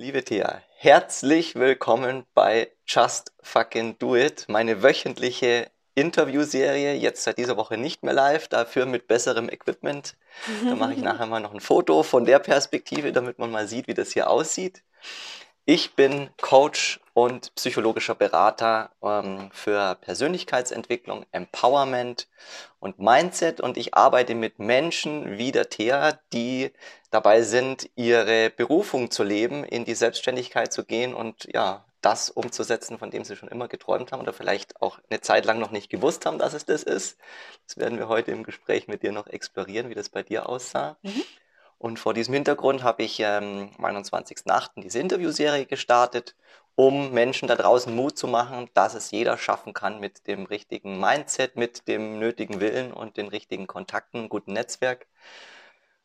Liebe Thea, herzlich willkommen bei Just Fucking Do It, meine wöchentliche Interviewserie. Jetzt seit dieser Woche nicht mehr live, dafür mit besserem Equipment. Da mache ich nachher mal noch ein Foto von der Perspektive, damit man mal sieht, wie das hier aussieht. Ich bin Coach und psychologischer Berater ähm, für Persönlichkeitsentwicklung, Empowerment und Mindset und ich arbeite mit Menschen wie der Thea, die dabei sind, ihre Berufung zu leben, in die Selbstständigkeit zu gehen und ja, das umzusetzen, von dem sie schon immer geträumt haben oder vielleicht auch eine Zeit lang noch nicht gewusst haben, dass es das ist. Das werden wir heute im Gespräch mit dir noch explorieren, wie das bei dir aussah. Mhm. Und vor diesem Hintergrund habe ich ähm, am 21.08. diese Interviewserie gestartet, um Menschen da draußen Mut zu machen, dass es jeder schaffen kann mit dem richtigen Mindset, mit dem nötigen Willen und den richtigen Kontakten, guten Netzwerk.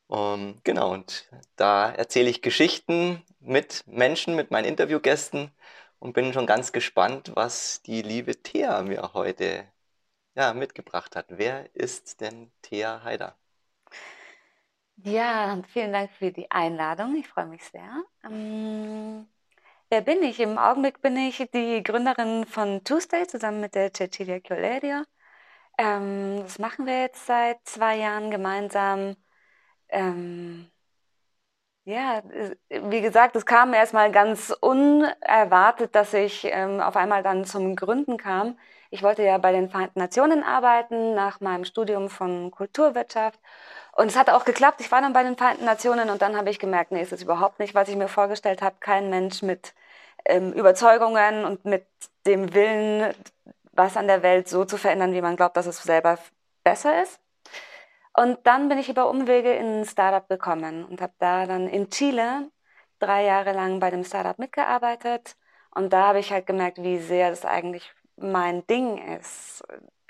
Um, ähm, genau, und da erzähle ich Geschichten mit Menschen, mit meinen Interviewgästen und bin schon ganz gespannt, was die liebe Thea mir heute ja, mitgebracht hat. Wer ist denn Thea Haider? Ja, vielen Dank für die Einladung. Ich freue mich sehr. Ähm, wer bin ich? Im Augenblick bin ich die Gründerin von Tuesday zusammen mit der Cecilia Colerio. Ähm, das machen wir jetzt seit zwei Jahren gemeinsam. Ähm, ja, wie gesagt, es kam erstmal ganz unerwartet, dass ich ähm, auf einmal dann zum Gründen kam. Ich wollte ja bei den Vereinten Nationen arbeiten nach meinem Studium von Kulturwirtschaft und es hat auch geklappt. Ich war dann bei den Vereinten Nationen und dann habe ich gemerkt, nee, ist es überhaupt nicht, was ich mir vorgestellt habe. Kein Mensch mit ähm, Überzeugungen und mit dem Willen, was an der Welt so zu verändern, wie man glaubt, dass es selber besser ist. Und dann bin ich über Umwege in ein Startup gekommen und habe da dann in Chile drei Jahre lang bei dem Startup mitgearbeitet. Und da habe ich halt gemerkt, wie sehr das eigentlich mein Ding ist,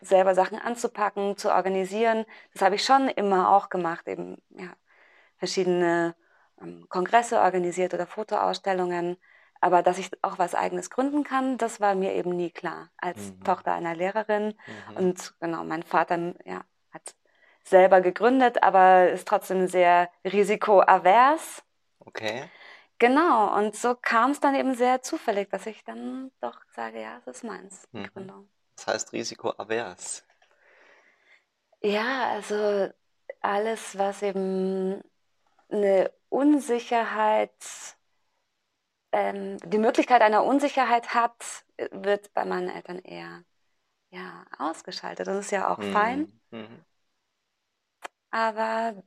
selber Sachen anzupacken, zu organisieren. Das habe ich schon immer auch gemacht, eben ja, verschiedene ähm, Kongresse organisiert oder Fotoausstellungen. Aber dass ich auch was eigenes gründen kann, das war mir eben nie klar. Als mhm. Tochter einer Lehrerin. Mhm. Und genau, mein Vater ja, hat selber gegründet, aber ist trotzdem sehr risikoavers. Okay. Genau, und so kam es dann eben sehr zufällig, dass ich dann doch sage, ja, das ist meins, mhm. Gründung. Das heißt risikoavers. Ja, also alles, was eben eine Unsicherheit, ähm, die Möglichkeit einer Unsicherheit hat, wird bei meinen Eltern eher ja, ausgeschaltet. Das ist ja auch mhm. fein. Mhm. Aber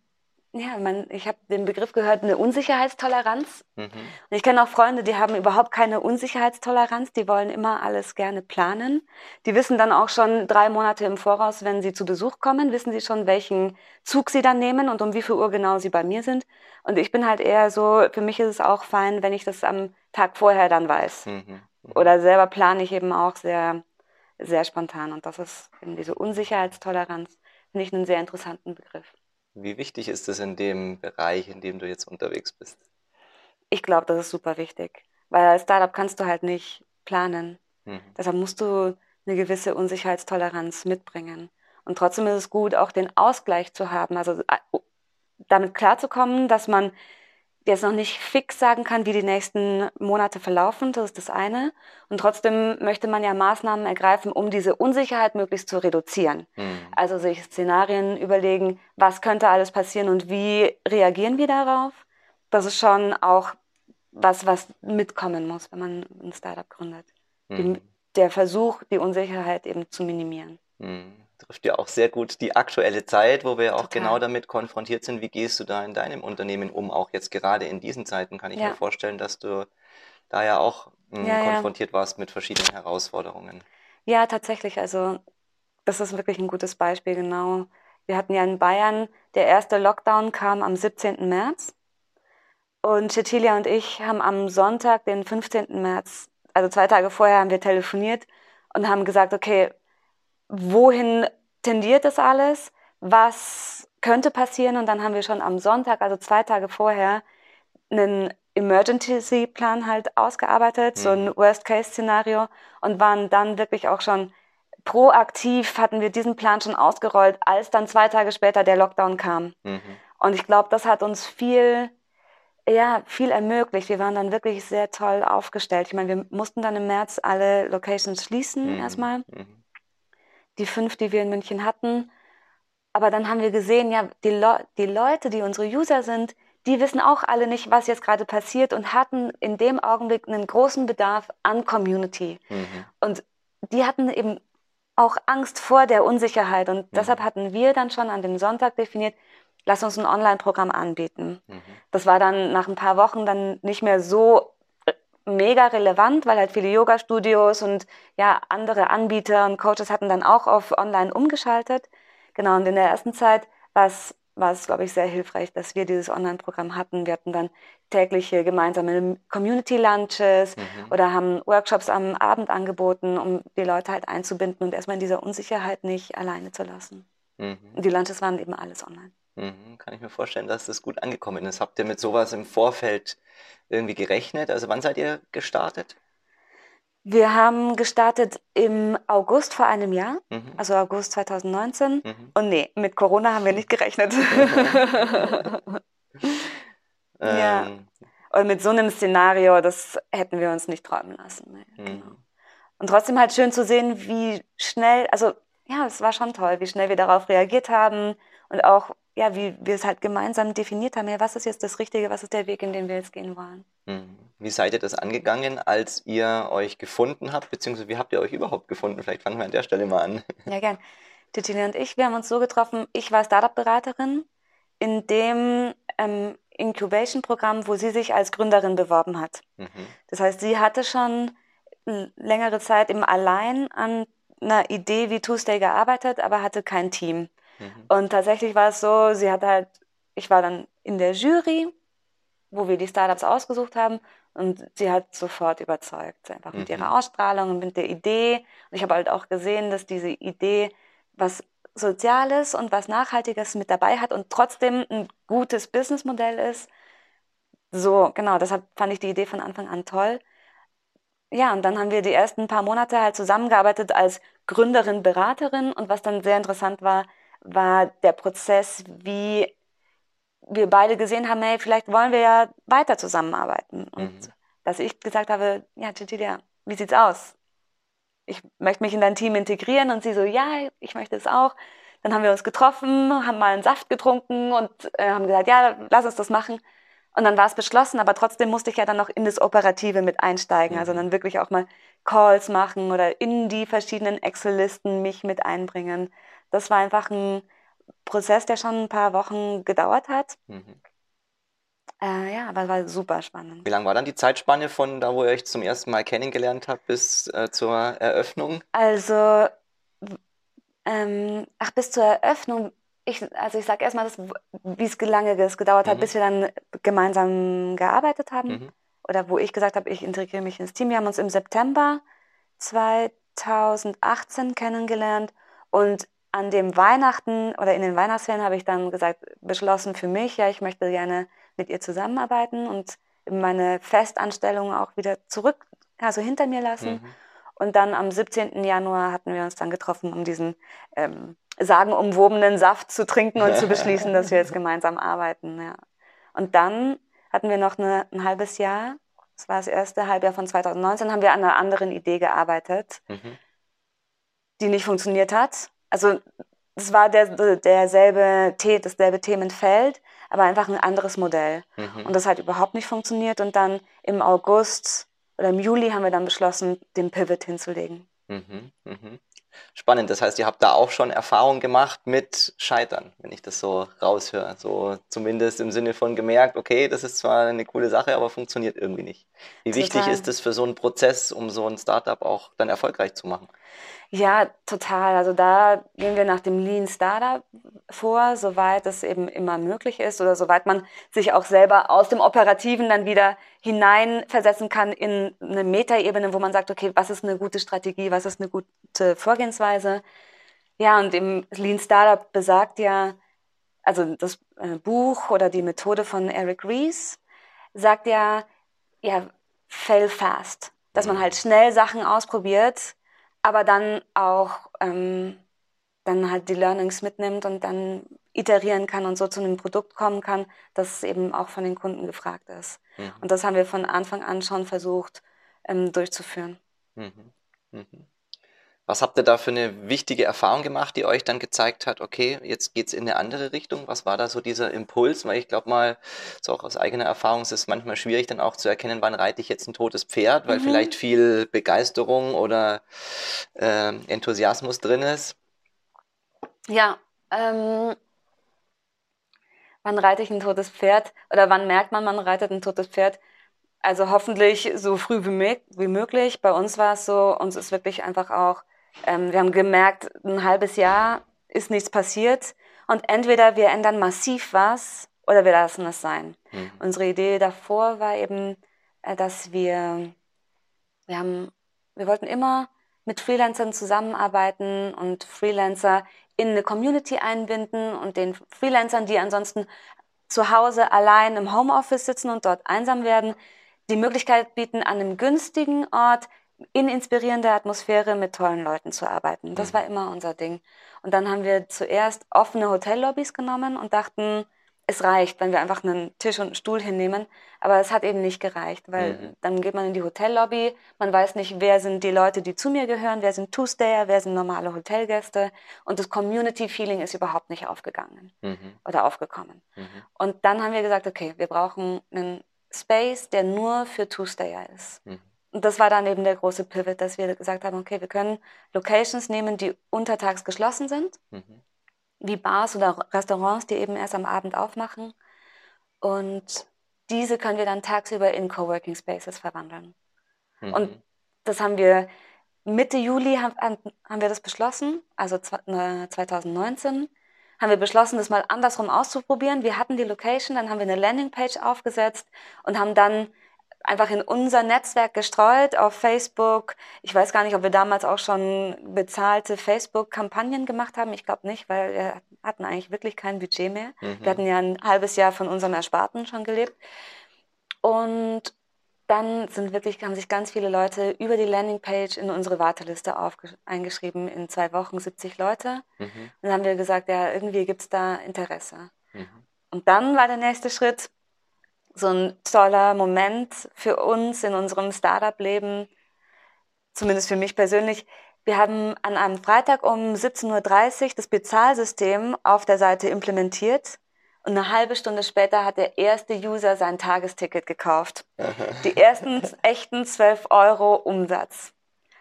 ja, man, ich habe den Begriff gehört, eine Unsicherheitstoleranz. Mhm. Und ich kenne auch Freunde, die haben überhaupt keine Unsicherheitstoleranz, die wollen immer alles gerne planen. Die wissen dann auch schon drei Monate im Voraus, wenn sie zu Besuch kommen, wissen sie schon, welchen Zug sie dann nehmen und um wie viel Uhr genau sie bei mir sind. Und ich bin halt eher so, für mich ist es auch fein, wenn ich das am Tag vorher dann weiß. Mhm. mhm. Oder selber plane ich eben auch sehr, sehr spontan. Und das ist eben diese Unsicherheitstoleranz, finde ich einen sehr interessanten Begriff. Wie wichtig ist es in dem Bereich, in dem du jetzt unterwegs bist? Ich glaube, das ist super wichtig, weil als Startup kannst du halt nicht planen. Mhm. Deshalb musst du eine gewisse Unsicherheitstoleranz mitbringen. Und trotzdem ist es gut, auch den Ausgleich zu haben, also äh, damit klarzukommen, dass man jetzt noch nicht fix sagen kann, wie die nächsten Monate verlaufen, das ist das eine. Und trotzdem möchte man ja Maßnahmen ergreifen, um diese Unsicherheit möglichst zu reduzieren. Mhm. Also sich Szenarien überlegen, was könnte alles passieren und wie reagieren wir darauf. Das ist schon auch was, was mitkommen muss, wenn man ein Startup gründet. Mhm. Der Versuch, die Unsicherheit eben zu minimieren. Mhm trifft ja auch sehr gut die aktuelle Zeit, wo wir ja auch Total. genau damit konfrontiert sind. Wie gehst du da in deinem Unternehmen um? Auch jetzt gerade in diesen Zeiten kann ich ja. mir vorstellen, dass du da ja auch mh, hm, ja, konfrontiert warst mit verschiedenen Herausforderungen. Ja, tatsächlich. Also das ist wirklich ein gutes Beispiel, genau. Wir hatten ja in Bayern, der erste Lockdown kam am 17. März. Und Cecilia und ich haben am Sonntag, den 15. März, also zwei Tage vorher, haben wir telefoniert und haben gesagt, okay, wohin tendiert das alles? Was könnte passieren? Und dann haben wir schon am Sonntag, also zwei Tage vorher, einen Emergency-Plan halt ausgearbeitet, mhm. so ein mhm. Worst-Case-Szenario und waren dann wirklich auch schon proaktiv, hatten wir diesen Plan schon ausgerollt, als dann zwei Tage später der Lockdown kam. Mhm. Und ich glaube, das hat uns viel ja, viel ermöglicht. Wir waren dann wirklich sehr toll aufgestellt. Ich meine, wir mussten dann im März alle Locations schließen Mhm. erstmal. Mhm. Die fünf, die wir in München hatten. Aber dann haben wir gesehen, ja, die, Le die Leute, die unsere User sind, die wissen auch alle nicht, was jetzt gerade passiert und hatten in dem Augenblick einen großen Bedarf an Community. Mhm. Und die hatten eben auch Angst vor der Unsicherheit. Und deshalb hatten wir dann schon an dem Sonntag definiert, lass uns ein Online-Programm anbieten. Mhm. Das war dann nach ein paar Wochen dann nicht mehr so mega relevant, weil halt viele Yoga-Studios und ja, andere Anbieter und Coaches hatten dann auch auf online umgeschaltet. Genau, und in der ersten Zeit war es, war es, glaube ich, sehr hilfreich, dass wir dieses Online-Programm hatten. Wir hatten dann tägliche gemeinsame Community-Lunches Mhm. oder haben Workshops am Abend angeboten, um die Leute halt einzubinden und erstmal in dieser Unsicherheit nicht alleine zu lassen. Mhm. Und die Lunches waren eben alles online. Mhm. Kann ich mir vorstellen, dass das gut angekommen ist. Habt ihr mit sowas im Vorfeld irgendwie gerechnet? Also wann seid ihr gestartet? Wir haben gestartet im August vor einem Jahr, Mhm. also August 2019. Mhm. Und nee, mit Corona haben wir nicht gerechnet. Ja. Ähm, Und mit so einem Szenario, das hätten wir uns nicht träumen lassen. Nee, mhm. genau. Und trotzdem halt schön zu sehen, wie schnell, also ja, es war schon toll, wie schnell wir darauf reagiert haben und auch, ja, wie wir es halt gemeinsam definiert haben, ja, was ist jetzt das Richtige, was ist der Weg, in den wir jetzt gehen wollen. Mhm. Wie seid ihr das angegangen, als ihr euch gefunden habt, beziehungsweise wie habt ihr euch überhaupt gefunden? Vielleicht fangen wir an der Stelle mal an. Ja, gern. Cecilia und ich, wir haben uns so getroffen, ich war Startup-Beraterin in dem ähm, Incubation-Programm, wo sie sich als Gründerin beworben hat. Mhm. Das heißt, sie hatte schon längere Zeit eben allein an einer Idee wie Tuesday gearbeitet, aber hatte kein Team. Mhm. Und tatsächlich war es so, sie hat halt, ich war dann in der Jury, wo wir die Startups ausgesucht haben und sie hat sofort überzeugt, einfach mit Mhm. ihrer Ausstrahlung und mit der Idee. Und ich habe halt auch gesehen, dass diese Idee was Soziales und was Nachhaltiges mit dabei hat und trotzdem ein gutes Businessmodell ist. So, genau, deshalb fand ich die Idee von Anfang an toll. Ja, und dann haben wir die ersten paar Monate halt zusammengearbeitet als Gründerin, Beraterin. Und was dann sehr interessant war, war der Prozess, wie wir beide gesehen haben, hey, vielleicht wollen wir ja weiter zusammenarbeiten. Und Mhm. dass ich gesagt habe, ja, Cecilia, wie sieht's aus? Ich möchte mich in dein Team integrieren. Und sie so, ja, ich möchte es auch. Dann haben wir uns getroffen, haben mal einen Saft getrunken und äh, haben gesagt, ja, lass uns das machen. Und dann war es beschlossen, aber trotzdem musste ich ja dann noch in das Operative mit einsteigen. Also Mhm. dann wirklich auch mal Calls machen oder in die verschiedenen Excel-Listen mich mit einbringen. Das war einfach ein Prozess, der schon ein paar Wochen gedauert hat. Mhm. Äh, ja, aber war super spannend. Wie lang war dann die Zeitspanne von da, wo ihr euch zum ersten Mal kennengelernt habt, bis äh, zur Eröffnung? Also, ähm, ach, bis zur Eröffnung, ich, also ich sage erstmal, wie es lange es gedauert hat, Mhm. bis wir dann gemeinsam gearbeitet haben. Mhm. Oder wo ich gesagt habe, ich integriere mich ins Team. Wir haben uns im September 2018 kennengelernt und an dem Weihnachten oder in den Weihnachtsferien habe ich dann gesagt, beschlossen für mich, ja, ich möchte gerne mit ihr zusammenarbeiten und meine Festanstellung auch wieder zurück, also hinter mir lassen. Mhm. Und dann am 17. Januar hatten wir uns dann getroffen, um diesen ähm, sagenumwobenen Saft zu trinken und zu beschließen, dass wir jetzt gemeinsam arbeiten. Ja. Und dann hatten wir noch eine, ein halbes Jahr, das war das erste Halbjahr von 2019, haben wir an einer anderen Idee gearbeitet, Mhm. die nicht funktioniert hat. Also es war der, derselbe, dasselbe Themenfeld, aber einfach ein anderes Modell. Mhm. Und das hat überhaupt nicht funktioniert. Und dann im August oder im Juli haben wir dann beschlossen, den Pivot hinzulegen. Mhm. Mhm. Spannend, das heißt, ihr habt da auch schon Erfahrung gemacht mit Scheitern, wenn ich das so raushöre. So zumindest im Sinne von gemerkt, okay, das ist zwar eine coole Sache, aber funktioniert irgendwie nicht. Wie wichtig Total. ist es für so einen Prozess, um so ein Startup auch dann erfolgreich zu machen? Ja, total. Also da gehen wir nach dem Lean Startup vor, soweit es eben immer möglich ist oder soweit man sich auch selber aus dem Operativen dann wieder hineinversetzen kann in eine Metaebene, wo man sagt, okay, was ist eine gute Strategie, was ist eine gute Vorgehensweise? Ja, und im Lean Startup besagt ja, also das äh, Buch oder die Methode von Eric Ries sagt ja, ja, fail fast, dass man halt schnell Sachen ausprobiert, aber dann auch ähm, dann halt die Learnings mitnimmt und dann iterieren kann und so zu einem Produkt kommen kann, das eben auch von den Kunden gefragt ist. Mhm. Und das haben wir von Anfang an schon versucht ähm, durchzuführen. Mhm. Mhm. Was habt ihr da für eine wichtige Erfahrung gemacht, die euch dann gezeigt hat, okay, jetzt geht's in eine andere Richtung? Was war da so dieser Impuls? Weil ich glaube mal, so auch aus eigener Erfahrung ist es manchmal schwierig dann auch zu erkennen, wann reite ich jetzt ein totes Pferd, weil Mhm. vielleicht viel Begeisterung oder ähm, Enthusiasmus drin ist. Ja, ähm, wann reite ich ein totes Pferd oder wann merkt man, man reitet ein totes Pferd? Also hoffentlich so früh wie, wie möglich. Bei uns war es so, uns ist wirklich einfach auch, ähm, wir haben gemerkt, ein halbes Jahr ist nichts passiert und entweder wir ändern massiv was oder wir lassen es sein. Mhm. Unsere Idee davor war eben, äh, dass wir, wir haben, wir wollten immer mit Freelancern zusammenarbeiten und Freelancer in eine Community einbinden und den Freelancern, die ansonsten zu Hause allein im Homeoffice sitzen und dort einsam werden, die Möglichkeit bieten, an einem günstigen Ort in inspirierender Atmosphäre mit tollen Leuten zu arbeiten. Das Mhm. war immer unser Ding. Und dann haben wir zuerst offene Hotellobbys genommen und dachten, es reicht, wenn wir einfach einen Tisch und einen Stuhl hinnehmen. Aber es hat eben nicht gereicht, weil Mhm. dann geht man in die Hotellobby, man weiß nicht, wer sind die Leute, die zu mir gehören, wer sind Two-Stayer, wer sind normale Hotelgäste. Und das Community-Feeling ist überhaupt nicht aufgegangen Mhm. oder aufgekommen. Mhm. Und dann haben wir gesagt, okay, wir brauchen einen Space, der nur für Two-Stayer ist. Mhm. Und das war dann eben der große Pivot, dass wir gesagt haben, okay, wir können Locations nehmen, die untertags geschlossen sind, Mhm. Wie Bars oder Restaurants, die eben erst am Abend aufmachen. Und diese können wir dann tagsüber in Coworking Spaces verwandeln. Mhm. Und das haben wir Mitte Juli haben, haben wir das beschlossen, also zwa- äh, 2019 haben wir beschlossen, das mal andersrum auszuprobieren. Wir hatten die Location, dann haben wir eine Landingpage aufgesetzt und haben dann einfach in unser Netzwerk gestreut auf Facebook. Ich weiß gar nicht, ob wir damals auch schon bezahlte Facebook-Kampagnen gemacht haben. Ich glaube nicht, weil wir hatten eigentlich wirklich kein Budget mehr. Mhm. Wir hatten ja ein halbes Jahr von unserem Ersparten schon gelebt. Und dann sind wirklich, haben sich ganz viele Leute über die Landingpage in unsere Warteliste eingeschrieben. In zwei Wochen 70 Leute. Mhm. Und dann haben wir gesagt, ja, irgendwie gibt es da Interesse. Mhm. Und dann war der nächste Schritt so ein toller Moment für uns in unserem Startup-Leben, zumindest für mich persönlich. Wir haben an einem Freitag um 17.30 Uhr das Bezahlsystem auf der Seite implementiert und eine halbe Stunde später hat der erste User sein Tagesticket gekauft. Die ersten echten 12 Euro Umsatz.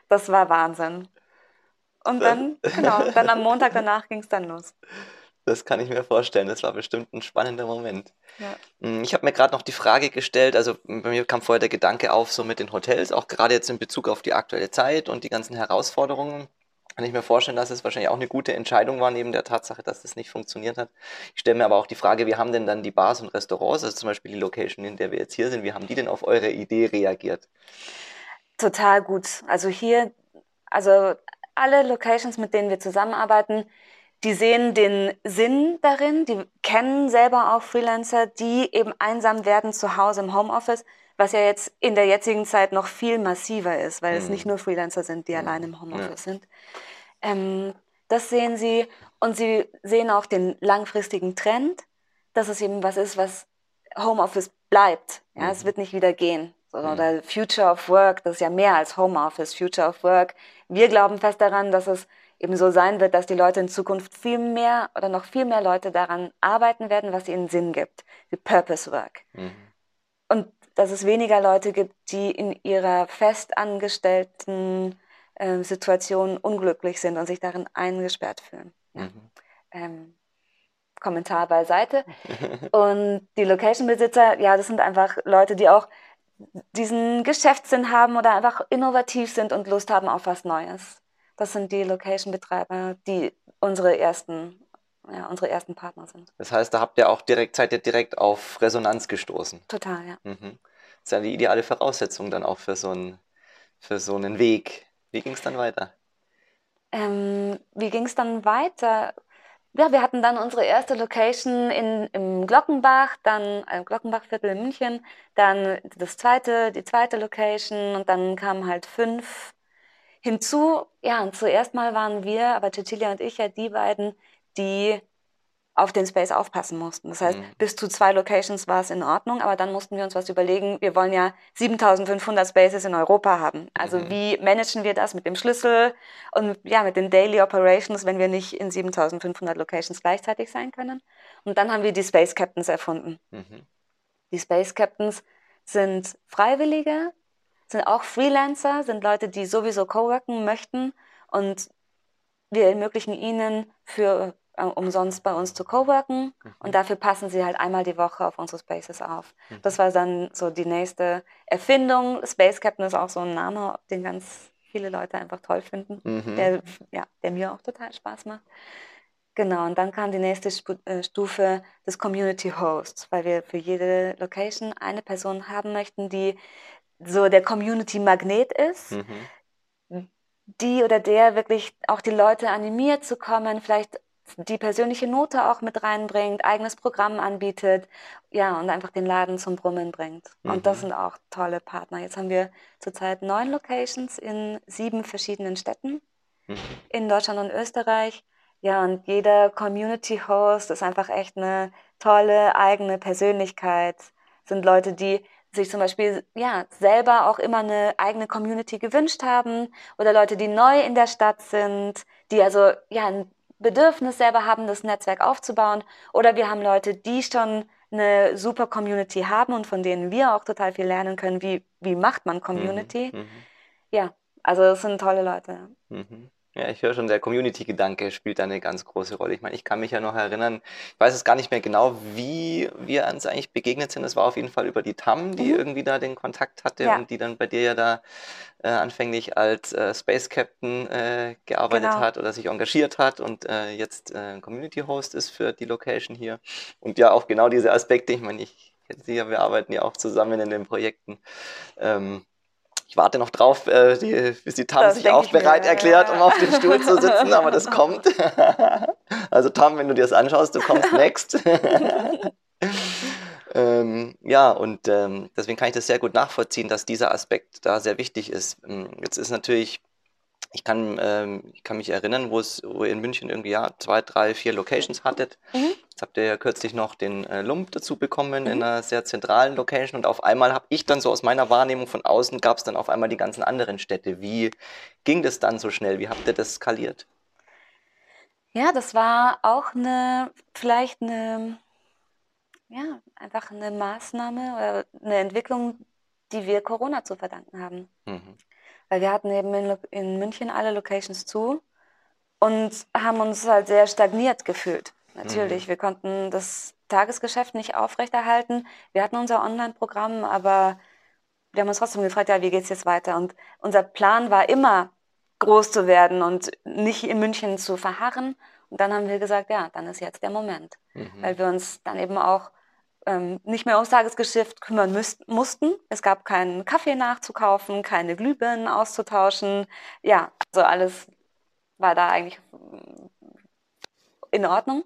Das war Wahnsinn. Und dann, genau, dann am Montag danach ging es dann los. Das kann ich mir vorstellen. Das war bestimmt ein spannender Moment. Ja. Mm, Ich habe mir gerade noch die Frage gestellt, also bei mir kam vorher der Gedanke auf, so mit den Hotels, auch gerade jetzt in Bezug auf die aktuelle Zeit und die ganzen Herausforderungen. Kann ich mir vorstellen, dass es wahrscheinlich auch eine gute Entscheidung war, neben der Tatsache, dass das nicht funktioniert hat. Ich stelle mir aber auch die Frage, wie haben denn dann die Bars und Restaurants, also zum Beispiel die Location, in der wir jetzt hier sind, wie haben die denn auf eure Idee reagiert? Total gut. Also hier, also alle Locations, mit denen wir zusammenarbeiten, die sehen den Sinn darin, die kennen selber auch Freelancer, die eben einsam werden zu Hause im Homeoffice, was ja jetzt in der jetzigen Zeit noch viel massiver ist, weil es Mhm. nicht nur Freelancer sind, die Mhm. allein im Ja. Homeoffice sind. Ähm, das sehen sie und sie sehen auch den langfristigen Trend, dass es eben was ist, was Homeoffice bleibt. Ja, es Mhm. wird nicht wieder gehen. So, Mhm. Oder Future of Work, das ist ja mehr als Homeoffice, Future of Work. Wir glauben fest daran, dass es eben so sein wird, dass die Leute in Zukunft viel mehr oder noch viel mehr Leute daran arbeiten werden, was ihnen Sinn gibt. Die Purpose Work. Mhm. Und dass es weniger Leute gibt, die in ihrer festangestellten äh, Situation unglücklich sind und sich darin eingesperrt fühlen. Mhm. Ähm, Kommentar beiseite. Und die Location-Besitzer, ja, das sind einfach Leute, die auch diesen Geschäftssinn haben oder einfach innovativ sind und Lust haben auf was Neues. Das sind die Location-Betreiber, die unsere ersten, ja, unsere ersten Partner sind. Das heißt, da habt ihr auch direkt, seid ihr direkt auf Resonanz gestoßen. Total, ja. Mhm. Das ist ja die ideale Voraussetzung dann auch für so einen, für so einen Weg. Wie ging es dann weiter? Ähm, wie ging es dann weiter? Ja, wir hatten dann unsere erste Location in, im Glockenbach, dann im Glockenbachviertel in München, dann das zweite, die zweite Location und dann kamen halt fünf hinzu. Ja, und zuerst mal waren wir, aber Cecilia und ich ja die beiden, die auf den Space aufpassen mussten. Das heißt, Mhm. bis zu zwei Locations war es in Ordnung, aber dann mussten wir uns was überlegen. Wir wollen ja 7500 Spaces in Europa haben. Also Mhm. wie managen wir das mit dem Schlüssel und ja, mit den Daily Operations, wenn wir nicht in 7500 Locations gleichzeitig sein können? Und dann haben wir die Space Captains erfunden. Mhm. Die Space Captains sind Freiwillige, sind auch Freelancer, sind Leute, die sowieso coworken möchten und wir ermöglichen ihnen für äh, umsonst bei uns zu coworken und dafür passen sie halt einmal die Woche auf unsere Spaces auf. Mhm. Das war dann so die nächste Erfindung. Space Captain ist auch so ein Name, den ganz viele Leute einfach toll finden, Mhm. der, ja, der mir auch total Spaß macht. Genau, und dann kam die nächste äh, Stufe des Community Hosts, weil wir für jede Location eine Person haben möchten, die so der Community Magnet ist, Mhm. die oder der wirklich auch die Leute animiert zu kommen, vielleicht die persönliche Note auch mit reinbringt, eigenes Programm anbietet, ja, und einfach den Laden zum Brummen bringt. Und das Mhm. sind auch tolle Partner. Jetzt haben wir zurzeit neun Locations in sieben verschiedenen Städten Mhm. in Deutschland und Österreich. Ja, und jeder Community Host ist einfach echt eine tolle eigene Persönlichkeit. Sind Leute, die sich zum Beispiel ja selber auch immer eine eigene Community gewünscht haben oder Leute, die neu in der Stadt sind, die also ja ein Bedürfnis selber haben, das Netzwerk aufzubauen. Oder wir haben Leute, die schon eine super Community haben und von denen wir auch total viel lernen können, wie, wie macht man Community. Mhm. Ja, also es sind tolle Leute. Mhm. Ja, ich höre schon, der Community-Gedanke spielt da eine ganz große Rolle. Ich meine, ich kann mich ja noch erinnern, ich weiß es gar nicht mehr genau, wie wir uns eigentlich begegnet sind. Es war auf jeden Fall über die Tam, die Mhm. irgendwie da den Kontakt hatte Ja. und die dann bei dir ja da äh, anfänglich als äh, Space Captain äh, gearbeitet Genau. hat oder sich engagiert hat und äh, jetzt äh, Community Host ist für die Location hier. Und ja, auch genau diese Aspekte, ich meine, ich kenne sie ja, wir arbeiten ja auch zusammen in den Projekten. Ähm, ich warte noch drauf, äh, die, bis die Tam Das sich auch mir, bereit ja. erklärt, um auf dem Stuhl zu sitzen, aber das kommt. also Tam, wenn du dir das anschaust, du kommst next. ähm, ja, und ähm, deswegen kann ich das sehr gut nachvollziehen, dass dieser Aspekt da sehr wichtig ist. Ähm, Jetzt ist natürlich, ich kann, ähm, ich kann mich erinnern, wo es, wo ihr in München irgendwie ja zwei, drei, vier Locations hattet. Mhm. Jetzt habt ihr ja kürzlich noch den äh, Lump dazu bekommen in Mhm. einer sehr zentralen Location und auf einmal habe ich dann so aus meiner Wahrnehmung von außen gab es dann auf einmal die ganzen anderen Städte. Wie ging das dann so schnell? Wie habt ihr das skaliert? Ja, das war auch eine, vielleicht eine, ja, einfach eine Maßnahme oder eine Entwicklung, die wir Corona zu verdanken haben. Mhm. Weil wir hatten eben in, in München alle Locations zu und haben uns halt sehr stagniert gefühlt. Natürlich, wir konnten das Tagesgeschäft nicht aufrechterhalten. Wir hatten unser Online-Programm, aber wir haben uns trotzdem gefragt, ja, wie geht's jetzt weiter? Und unser Plan war immer, groß zu werden und nicht in München zu verharren. Und dann haben wir gesagt, ja, dann ist jetzt der Moment, Mhm. weil wir uns dann eben auch ähm, nicht mehr ums Tagesgeschäft kümmern müsst, mussten. Es gab keinen Kaffee nachzukaufen, keine Glühbirnen auszutauschen. Ja, also alles war da eigentlich in Ordnung.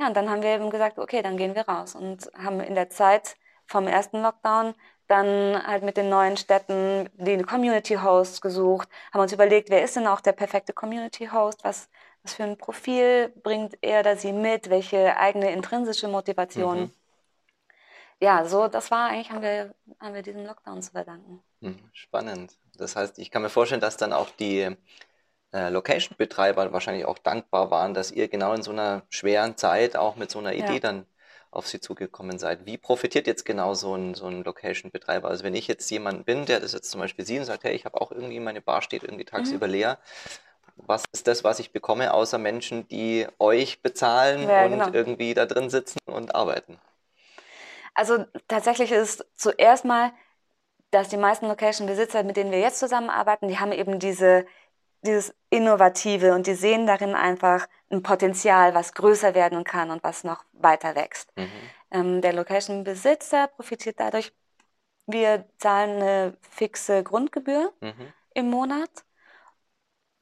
Ja, und dann haben wir eben gesagt, okay, dann gehen wir raus und haben in der Zeit vom ersten Lockdown dann halt mit den neuen Städten die Community Hosts gesucht, haben uns überlegt, wer ist denn auch der perfekte Community Host, was, was für ein Profil bringt er oder sie mit, welche eigene intrinsische Motivation. Mhm. Ja, so, das war eigentlich, haben wir, haben wir diesem Lockdown zu verdanken. Hm, Spannend. Das heißt, ich kann mir vorstellen, dass dann auch die äh, Location-Betreiber wahrscheinlich auch dankbar waren, dass ihr genau in so einer schweren Zeit auch mit so einer Idee Ja. dann auf sie zugekommen seid. Wie profitiert jetzt genau so ein, so ein Location-Betreiber? Also wenn ich jetzt jemand bin, der das jetzt zum Beispiel sieht und sagt, hey, ich habe auch irgendwie, meine Bar steht irgendwie tagsüber Mhm. leer. Was ist das, was ich bekomme, außer Menschen, die euch bezahlen Ja, und genau. irgendwie da drin sitzen und arbeiten? Also tatsächlich ist zuerst mal, dass die meisten Location-Besitzer, mit denen wir jetzt zusammenarbeiten, die haben eben diese, dieses Innovative und die sehen darin einfach ein Potenzial, was größer werden kann und was noch weiter wächst. Mhm. Ähm, der Location-Besitzer profitiert dadurch, wir zahlen eine fixe Grundgebühr Mhm. im Monat.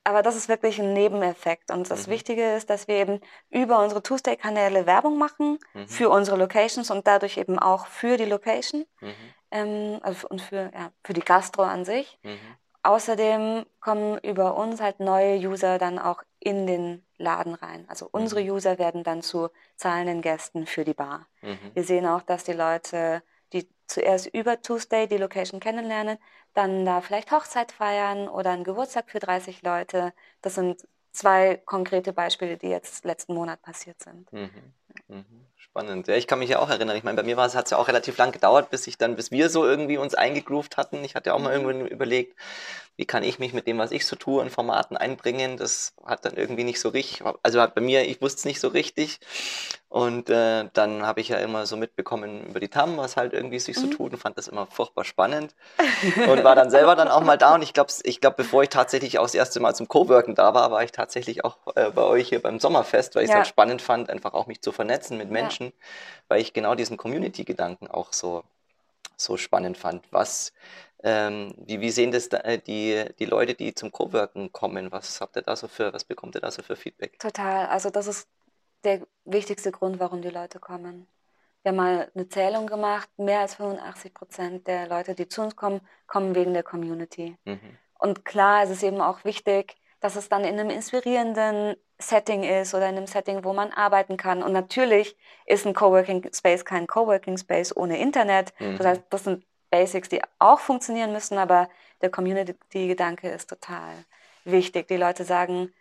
Aber das ist wirklich ein Nebeneffekt. Und das Mhm. Wichtige ist, dass wir eben über unsere Tuesday-Kanäle Werbung machen Mhm. für unsere Locations und dadurch eben auch für die Location Mhm. ähm, also und für, ja, für die Gastro an sich. Mhm. Außerdem kommen über uns halt neue User dann auch in den Laden rein. Also unsere Mhm. User werden dann zu zahlenden Gästen für die Bar. Mhm. Wir sehen auch, dass die Leute, die zuerst über Tuesday die Location kennenlernen, dann da vielleicht Hochzeit feiern oder einen Geburtstag für 30 Leute. Das sind zwei konkrete Beispiele, die jetzt letzten Monat passiert sind. Mhm. Mhm. Spannend. Ja, ich kann mich ja auch erinnern. Ich meine, bei mir hat es ja auch relativ lang gedauert, bis ich dann, bis wir so irgendwie uns eingegroovt hatten. Ich hatte auch mal Mhm. irgendwann überlegt, wie kann ich mich mit dem, was ich so tue, in Formaten einbringen. Das hat dann irgendwie nicht so richtig, also bei mir, ich wusste es nicht so richtig. Und äh, dann habe ich ja immer so mitbekommen über die TAM, was halt irgendwie sich so Mhm. tut und fand das immer furchtbar spannend. Und war dann selber dann auch mal da. Und ich glaube, ich glaub, bevor ich tatsächlich auch das erste Mal zum Coworken da war, war ich tatsächlich auch äh, bei euch hier beim Sommerfest, weil ich es Ja. halt spannend fand, einfach auch mich zu vernetzen mit Ja. Menschen, weil ich genau diesen Community-Gedanken auch so, so spannend fand. Was, ähm, wie, wie sehen das da, äh, die, die Leute, die zum Coworken kommen? Was habt ihr da so für, was bekommt ihr da so für Feedback? Total. Also das ist der wichtigste Grund, warum die Leute kommen. Wir haben mal eine Zählung gemacht. Mehr als 85 Prozent der Leute, die zu uns kommen, kommen wegen der Community. Mhm. Und klar, es ist eben auch wichtig, dass es dann in einem inspirierenden Setting ist oder in einem Setting, wo man arbeiten kann. Und natürlich ist ein Coworking Space kein Coworking Space ohne Internet. Mhm. Das heißt, das sind Basics, die auch funktionieren müssen, aber der Community-Gedanke ist total wichtig. Die Leute sagen,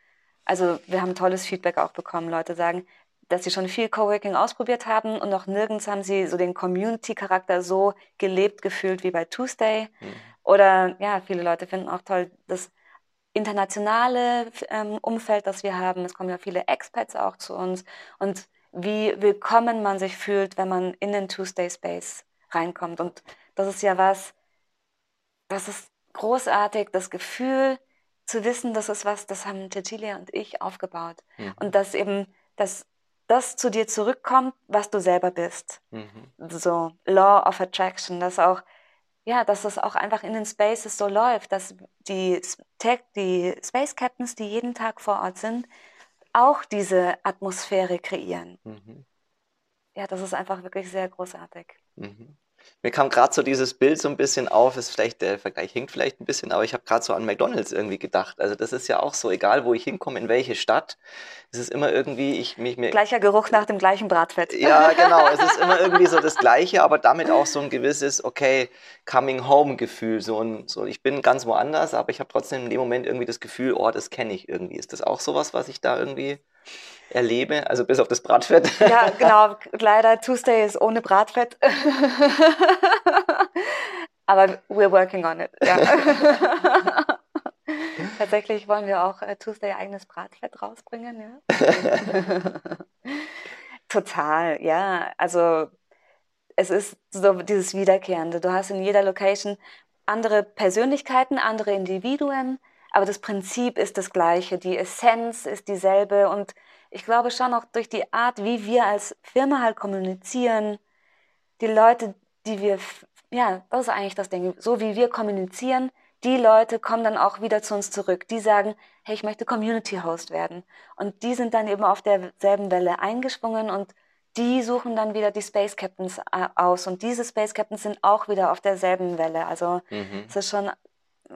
also wir haben tolles Feedback auch bekommen. Leute sagen, dass sie schon viel Coworking ausprobiert haben und noch nirgends haben sie so den Community-Charakter so gelebt gefühlt wie bei Tuesday. Mhm. Oder ja, viele Leute finden auch toll das internationale ähm, Umfeld, das wir haben. Es kommen ja viele Expats auch zu uns. Und wie willkommen man sich fühlt, wenn man in den Tuesday Space reinkommt. Und das ist ja was, das ist großartig, das Gefühl zu wissen, das ist was, das haben Cecilia und ich aufgebaut. Mhm. Und dass eben, dass das zu dir zurückkommt, was du selber bist. Mhm. So Law of Attraction, dass auch, ja, dass es auch einfach in den Spaces so läuft, dass die, Tech, die Space Captains, die jeden Tag vor Ort sind, auch diese Atmosphäre kreieren. Mhm. Ja, das ist einfach wirklich sehr großartig. Mhm. Mir kam gerade so dieses Bild so ein bisschen auf, ist vielleicht, der Vergleich hinkt vielleicht ein bisschen, aber ich habe gerade so an McDonalds irgendwie gedacht. Also das ist ja auch so, egal wo ich hinkomme, in welche Stadt, es ist immer irgendwie, ich mich mir. Gleicher Geruch nach dem gleichen Bratfett. Ja, genau, es ist immer irgendwie so das Gleiche, aber damit auch so ein gewisses, okay, Coming Home Gefühl. So ein, so, ich bin ganz woanders, aber ich habe trotzdem in dem Moment irgendwie das Gefühl, oh, das kenne ich irgendwie. Ist das auch sowas, was ich da irgendwie erlebe? Also bis auf das Bratfett. Ja, genau. Leider Tuesday ist ohne Bratfett. Aber we're working on it. Ja. Tatsächlich wollen wir auch äh, Tuesday eigenes Bratfett rausbringen. Ja. Total, ja. Also es ist so dieses Wiederkehrende. Du hast in jeder Location andere Persönlichkeiten, andere Individuen, aber das Prinzip ist das gleiche. Die Essenz ist dieselbe und ich glaube schon auch durch die Art, wie wir als Firma halt kommunizieren, die Leute, die wir, ja, das ist eigentlich das Ding, so wie wir kommunizieren, die Leute kommen dann auch wieder zu uns zurück. Die sagen, hey, ich möchte Community Host werden. Und die sind dann eben auf derselben Welle eingeschwungen und die suchen dann wieder die Space Captains aus. Und diese Space Captains sind auch wieder auf derselben Welle. Also Mhm. es ist schon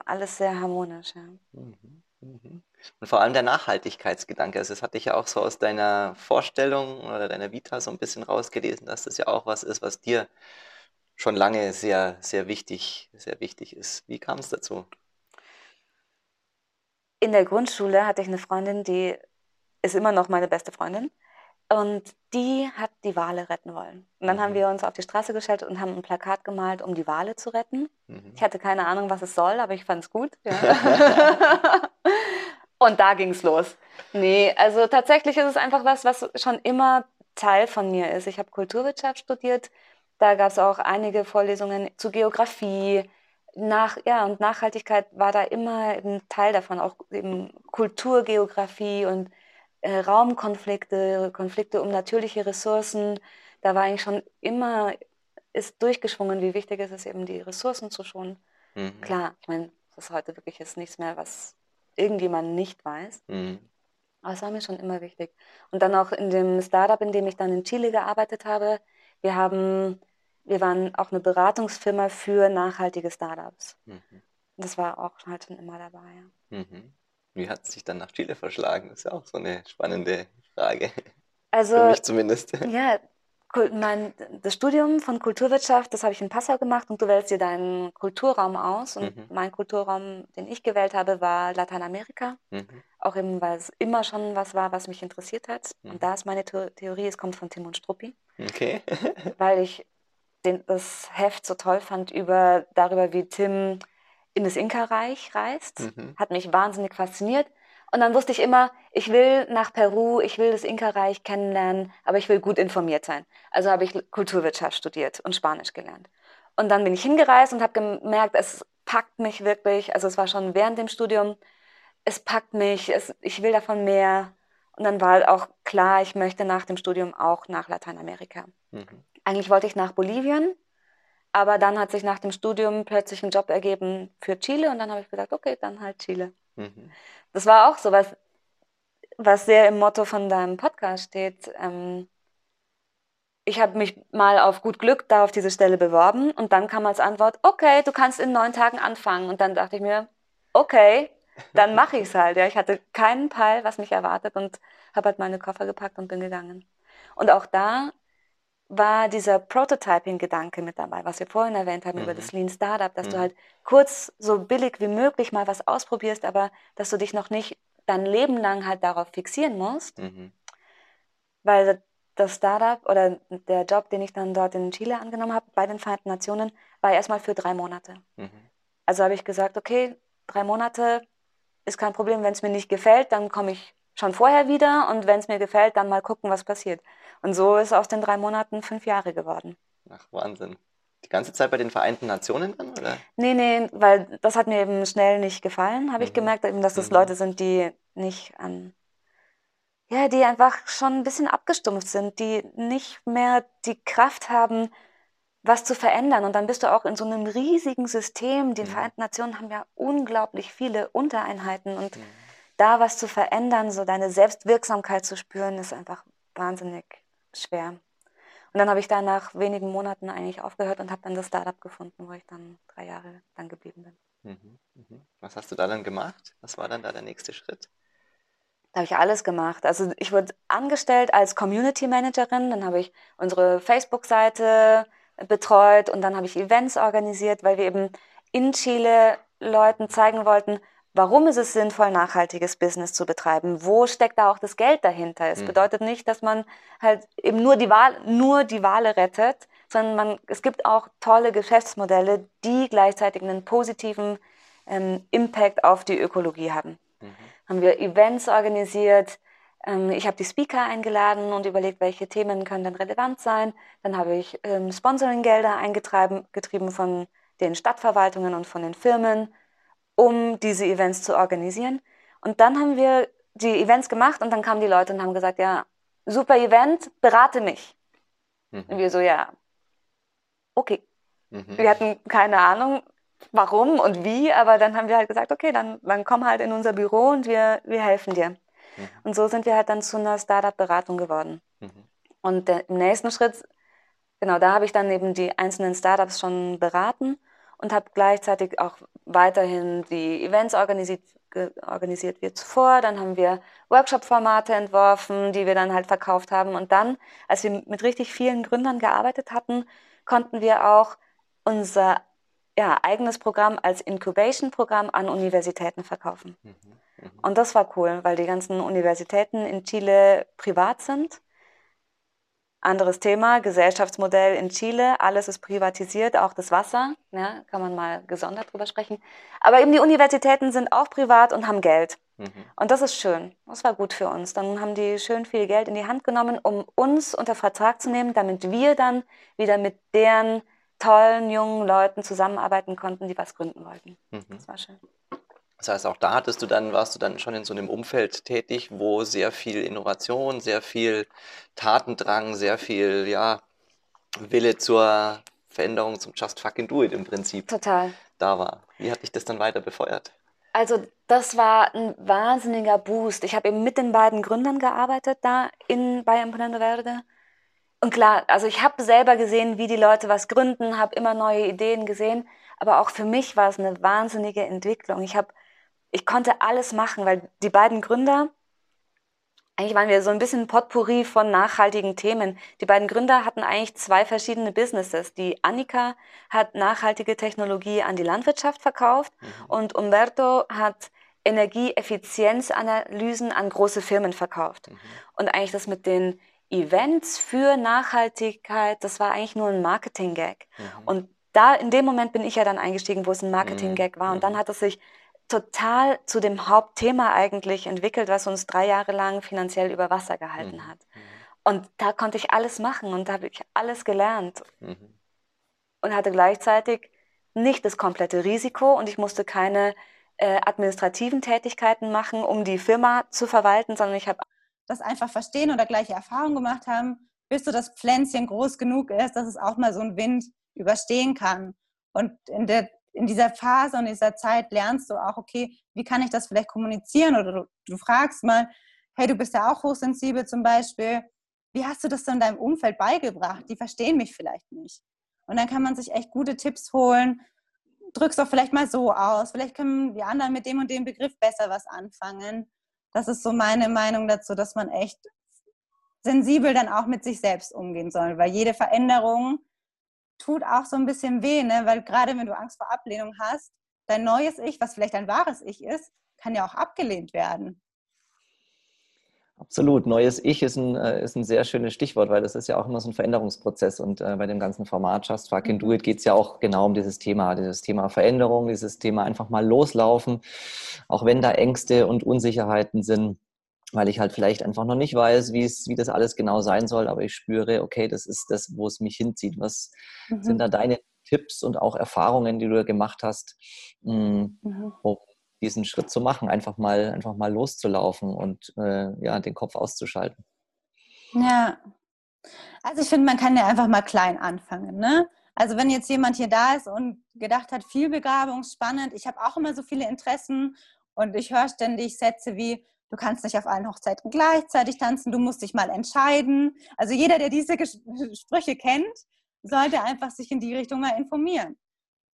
alles sehr harmonisch. Ja. Mhm. Mhm. Und vor allem der Nachhaltigkeitsgedanke. Also das hatte ich ja auch so aus deiner Vorstellung oder deiner Vita so ein bisschen rausgelesen, dass das ja auch was ist, was dir schon lange sehr, sehr wichtig, sehr wichtig ist. Wie kam es dazu? In der Grundschule hatte ich eine Freundin, die ist immer noch meine beste Freundin. Und die hat die Wale retten wollen. Und dann haben Mhm. wir uns auf die Straße gestellt und haben ein Plakat gemalt, um die Wale zu retten. Mhm. Ich hatte keine Ahnung, was es soll, aber ich fand es gut. Ja. und da ging es los. Nee, also tatsächlich ist es einfach was, was schon immer Teil von mir ist. Ich habe Kulturwirtschaft studiert. Da gab es auch einige Vorlesungen zu Geografie. Nach, ja, und Nachhaltigkeit war da immer ein Teil davon, auch eben Kulturgeografie und äh, Raumkonflikte, Konflikte um natürliche Ressourcen. Da war eigentlich schon immer, ist durchgeschwungen, wie wichtig es ist, eben die Ressourcen zu schonen. Mhm. Klar, ich meine, das ist heute wirklich jetzt nichts mehr, was irgendjemand nicht weiß. Mhm. Aber es war mir schon immer wichtig. Und dann auch in dem Startup, in dem ich dann in Chile gearbeitet habe, wir haben, wir waren auch eine Beratungsfirma für nachhaltige Startups. Mhm. Das war auch halt schon immer dabei. Ja. Mhm. Wie hat es sich dann nach Chile verschlagen? Das ist ja auch so eine spannende Frage. Also, Für mich zumindest. ja, mein, das Studium von Kulturwirtschaft, das habe ich in Passau gemacht und du wählst dir deinen Kulturraum aus. Und Mhm. mein Kulturraum, den ich gewählt habe, war Lateinamerika. Mhm. Auch eben, weil es immer schon was war, was mich interessiert hat. Mhm. Und da ist meine The Theorie, es kommt von Timon Struppi, Okay. weil ich den, das Heft so toll fand über, darüber, wie Tim in das Inka-Reich reist. Mhm. Hat mich wahnsinnig fasziniert. Und dann wusste ich immer, ich will nach Peru, ich will das Inka-Reich kennenlernen, aber ich will gut informiert sein. Also habe ich Kulturwirtschaft studiert und Spanisch gelernt. Und dann bin ich hingereist und habe gemerkt, es packt mich wirklich. Also es war schon während dem Studium, es packt mich, es, ich will davon mehr. Und dann war auch klar, ich möchte nach dem Studium auch nach Lateinamerika. Mhm. Eigentlich wollte ich nach Bolivien, aber dann hat sich nach dem Studium plötzlich ein Job ergeben für Chile und dann habe ich gesagt, okay, dann halt Chile. Mhm. Das war auch so was, was sehr im Motto von deinem Podcast steht. Ähm, ich habe mich mal auf gut Glück da auf diese Stelle beworben und dann kam als Antwort, okay, du kannst in neun Tagen anfangen. Und dann dachte ich mir, okay, dann mache ich es halt. Ja, ich hatte keinen Peil, was mich erwartet und habe halt meine Koffer gepackt und bin gegangen. Und auch da war dieser Prototyping-Gedanke mit dabei, was wir vorhin erwähnt haben über Mhm. das Lean Startup, dass du Mhm. halt kurz so billig wie möglich mal was ausprobierst, aber dass du dich noch nicht dein Leben lang halt darauf fixieren musst, Mhm. weil das Startup oder der Job, den ich dann dort in Chile angenommen habe, bei den Vereinten Nationen, war erstmal für drei Monate. Mhm. Also habe ich gesagt, okay, drei Monate ist kein Problem, wenn es mir nicht gefällt, dann komme ich schon vorher wieder und wenn es mir gefällt, dann mal gucken, was passiert. Und so ist aus den drei Monaten fünf Jahre geworden. Ach, Wahnsinn. Die ganze Zeit bei den Vereinten Nationen dann, oder? Nee, nee, weil das hat mir eben schnell nicht gefallen, habe ich Mhm. gemerkt, eben, dass das Mhm. Leute sind, die nicht an, ja, die einfach schon ein bisschen abgestumpft sind, die nicht mehr die Kraft haben, was zu verändern. Und dann bist du auch in so einem riesigen System. Die Mhm. Vereinten Nationen haben ja unglaublich viele Untereinheiten und Mhm. da was zu verändern, so deine Selbstwirksamkeit zu spüren, ist einfach wahnsinnig schwer. Und dann habe ich da nach wenigen Monaten eigentlich aufgehört und habe dann das Startup gefunden, wo ich dann drei Jahre dann geblieben bin. Mhm. Mhm. Was hast du da dann gemacht? Was war dann da der nächste Schritt? Da habe ich alles gemacht. Also ich wurde angestellt als Community Managerin, dann habe ich unsere Facebook-Seite betreut und dann habe ich Events organisiert, weil wir eben in Chile Leuten zeigen wollten, warum ist es sinnvoll, nachhaltiges Business zu betreiben? Wo steckt da auch das Geld dahinter? Es Mhm. bedeutet nicht, dass man halt eben nur die, Wahl, nur die Wale rettet, sondern man, es gibt auch tolle Geschäftsmodelle, die gleichzeitig einen positiven ähm, Impact auf die Ökologie haben Mhm. haben wir Events organisiert. Ähm, ich habe die Speaker eingeladen und überlegt, welche Themen können dann relevant sein. Dann habe ich ähm, Sponsoring-Gelder eingetrieben getrieben von den Stadtverwaltungen und von den Firmen, um diese Events zu organisieren. Und dann haben wir die Events gemacht und dann kamen die Leute und haben gesagt, ja, super Event, berate mich. Und Mhm. wir so, ja, okay. Mhm. Wir hatten keine Ahnung, warum und wie, aber dann haben wir halt gesagt, okay, dann, dann komm halt in unser Büro und wir, wir helfen dir. Mhm. Und so sind wir halt dann zu einer Startup-Beratung geworden. Mhm. Und der, im nächsten Schritt, genau, da habe ich dann eben die einzelnen Startups schon beraten und habe gleichzeitig auch weiterhin die Events organisiert, organisiert wie zuvor. Dann haben wir Workshop-Formate entworfen, die wir dann halt verkauft haben. Und dann, als wir mit richtig vielen Gründern gearbeitet hatten, konnten wir auch unser ja, eigenes Programm als Incubation-Programm an Universitäten verkaufen. Mhm. Mhm. Und das war cool, weil die ganzen Universitäten in Chile privat sind. Anderes Thema, Gesellschaftsmodell in Chile, alles ist privatisiert, auch das Wasser, ja, kann man mal gesondert drüber sprechen. Aber eben die Universitäten sind auch privat und haben Geld. Mhm. Und das ist schön. Das war gut für uns. Dann haben die schön viel Geld in die Hand genommen, um uns unter Vertrag zu nehmen, damit wir dann wieder mit deren tollen jungen Leuten zusammenarbeiten konnten, die was gründen wollten. Mhm. Das war schön. Das heißt, auch da hattest du dann, warst du dann schon in so einem Umfeld tätig, wo sehr viel Innovation, sehr viel Tatendrang, sehr viel, ja, Wille zur Veränderung, zum Just fucking do it im Prinzip Total. da war. Wie hat dich das dann weiter befeuert? Also das war ein wahnsinniger Boost. Ich habe eben mit den beiden Gründern gearbeitet da in, bei Emprendendo Verde. Und klar, also ich habe selber gesehen, wie die Leute was gründen, habe immer neue Ideen gesehen. Aber auch für mich war es eine wahnsinnige Entwicklung. Ich habe ich konnte alles machen, weil die beiden Gründer, eigentlich waren wir so ein bisschen Potpourri von nachhaltigen Themen. Die beiden Gründer hatten eigentlich zwei verschiedene Businesses. Die Annika hat nachhaltige Technologie an die Landwirtschaft verkauft mhm. und Umberto hat Energieeffizienzanalysen an große Firmen verkauft. Mhm. Und eigentlich das mit den Events für Nachhaltigkeit, das war eigentlich nur ein Marketing-Gag. Mhm. Und da in dem Moment bin ich ja dann eingestiegen, wo es ein Marketing-Gag war. Und dann mhm. hat es sich total zu dem Hauptthema eigentlich entwickelt, was uns drei Jahre lang finanziell über Wasser gehalten mhm. hat. Mhm. Und da konnte ich alles machen und da habe ich alles gelernt. Mhm. Und hatte gleichzeitig nicht das komplette Risiko und ich musste keine äh, administrativen Tätigkeiten machen, um die Firma zu verwalten, sondern ich habe das einfach verstehen oder gleiche Erfahrungen gemacht haben, bis so das Pflänzchen groß genug ist, dass es auch mal so einen Wind überstehen kann. Und in, der, in dieser Phase und dieser Zeit lernst du auch, okay, wie kann ich das vielleicht kommunizieren? Oder du, du fragst mal, hey, du bist ja auch hochsensibel zum Beispiel. Wie hast du das denn deinem Umfeld beigebracht? Die verstehen mich vielleicht nicht. Und dann kann man sich echt gute Tipps holen. Drück's doch vielleicht mal so aus. Vielleicht können die anderen mit dem und dem Begriff besser was anfangen. Das ist so meine Meinung dazu, dass man echt sensibel dann auch mit sich selbst umgehen soll, weil jede Veränderung tut auch so ein bisschen weh, ne? weil gerade wenn du Angst vor Ablehnung hast, dein neues Ich, was vielleicht dein wahres Ich ist, kann ja auch abgelehnt werden. Absolut. Neues Ich ist ein, äh, ist ein sehr schönes Stichwort, weil das ist ja auch immer so ein Veränderungsprozess. Und äh, bei dem ganzen Format Just Fucking Do mhm. It geht es ja auch genau um dieses Thema, dieses Thema Veränderung, dieses Thema einfach mal loslaufen, auch wenn da Ängste und Unsicherheiten sind weil ich halt vielleicht einfach noch nicht weiß, wie es, wie das alles genau sein soll, aber ich spüre, okay, das ist das, wo es mich hinzieht. Was mhm. sind da deine Tipps und auch Erfahrungen, die du gemacht hast, hm, mhm. um diesen Schritt zu machen, einfach mal, einfach mal loszulaufen und äh, ja, den Kopf auszuschalten? Ja, also ich finde, man kann ja einfach mal klein anfangen. Ne? Also wenn jetzt jemand hier da ist und gedacht hat, viel Begabung, spannend, ich habe auch immer so viele Interessen und ich höre ständig Sätze wie, du kannst nicht auf allen Hochzeiten gleichzeitig tanzen, du musst dich mal entscheiden. Also jeder, der diese Sprüche kennt, sollte einfach sich in die Richtung mal informieren.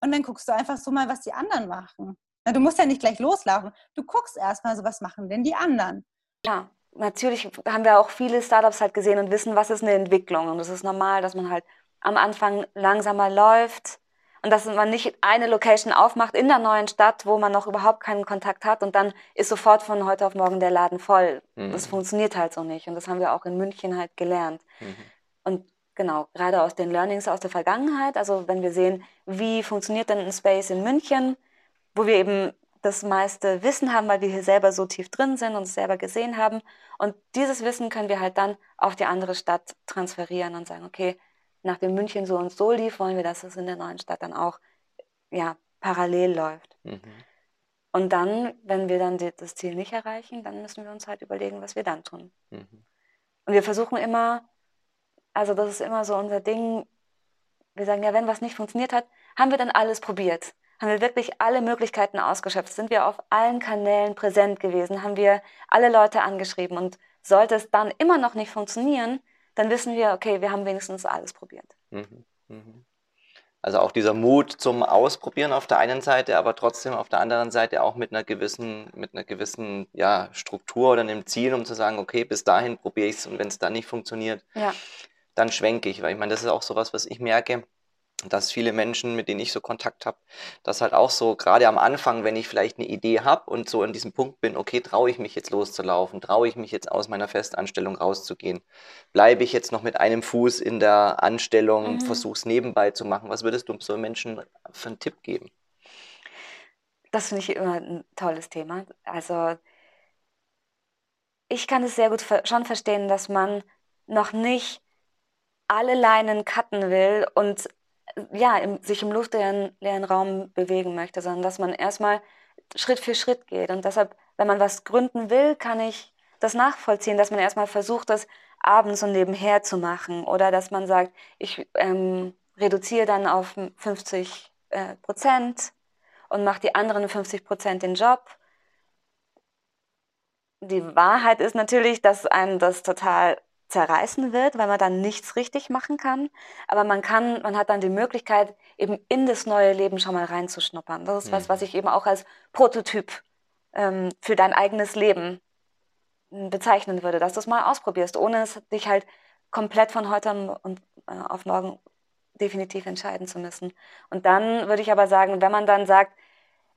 Und dann guckst du einfach so mal, was die anderen machen. Du musst ja nicht gleich loslaufen. Du guckst erstmal so, was machen denn die anderen. Ja, natürlich haben wir auch viele Startups halt gesehen und wissen, was ist eine Entwicklung. Und es ist normal, dass man halt am Anfang langsamer läuft, und dass man nicht eine Location aufmacht in der neuen Stadt, wo man noch überhaupt keinen Kontakt hat und dann ist sofort von heute auf morgen der Laden voll. Mhm. Das funktioniert halt so nicht und das haben wir auch in München halt gelernt. Mhm. Und genau, gerade aus den Learnings aus der Vergangenheit, also wenn wir sehen, wie funktioniert denn ein Space in München, wo wir eben das meiste Wissen haben, weil wir hier selber so tief drin sind und es selber gesehen haben. Und dieses Wissen können wir halt dann auf die andere Stadt transferieren und sagen, okay, nachdem München so und so lief, wollen wir, dass es in der neuen Stadt dann auch ja, parallel läuft. Mhm. Und dann, wenn wir dann das Ziel nicht erreichen, dann müssen wir uns halt überlegen, was wir dann tun. Mhm. Und wir versuchen immer, also das ist immer so unser Ding, wir sagen ja, wenn was nicht funktioniert hat, haben wir dann alles probiert? Haben wir wirklich alle Möglichkeiten ausgeschöpft? Sind wir auf allen Kanälen präsent gewesen? Haben wir alle Leute angeschrieben? Und sollte es dann immer noch nicht funktionieren, dann wissen wir, okay, wir haben wenigstens alles probiert. Mhm. Mhm. Also auch dieser Mut zum Ausprobieren auf der einen Seite, aber trotzdem auf der anderen Seite auch mit einer gewissen, mit einer gewissen ja, Struktur oder einem Ziel, um zu sagen, okay, bis dahin probiere ich es und wenn es dann nicht funktioniert, ja. dann schwenke ich. Weil ich meine, das ist auch sowas, was ich merke dass viele Menschen, mit denen ich so Kontakt habe, das halt auch so, gerade am Anfang, wenn ich vielleicht eine Idee habe und so an diesem Punkt bin, okay, traue ich mich jetzt loszulaufen, traue ich mich jetzt aus meiner Festanstellung rauszugehen, bleibe ich jetzt noch mit einem Fuß in der Anstellung, mhm. versuche es nebenbei zu machen. Was würdest du so Menschen für einen Tipp geben? Das finde ich immer ein tolles Thema. Also ich kann es sehr gut schon verstehen, dass man noch nicht alle Leinen cutten will und ja, im, sich im luftleeren leeren Raum bewegen möchte, sondern dass man erstmal Schritt für Schritt geht. Und deshalb, wenn man was gründen will, kann ich das nachvollziehen, dass man erstmal versucht, das abends und nebenher zu machen. Oder dass man sagt, ich ähm, reduziere dann auf 50 äh, Prozent und mache die anderen 50 Prozent den Job. Die Wahrheit ist natürlich, dass einem das total zerreißen wird, weil man dann nichts richtig machen kann. Aber man kann, man hat dann die Möglichkeit, eben in das neue Leben schon mal reinzuschnuppern. Das ist mhm. was, was ich eben auch als Prototyp ähm, für dein eigenes Leben bezeichnen würde, dass du es mal ausprobierst, ohne es dich halt komplett von heute und, äh, auf morgen definitiv entscheiden zu müssen. Und dann würde ich aber sagen, wenn man dann sagt,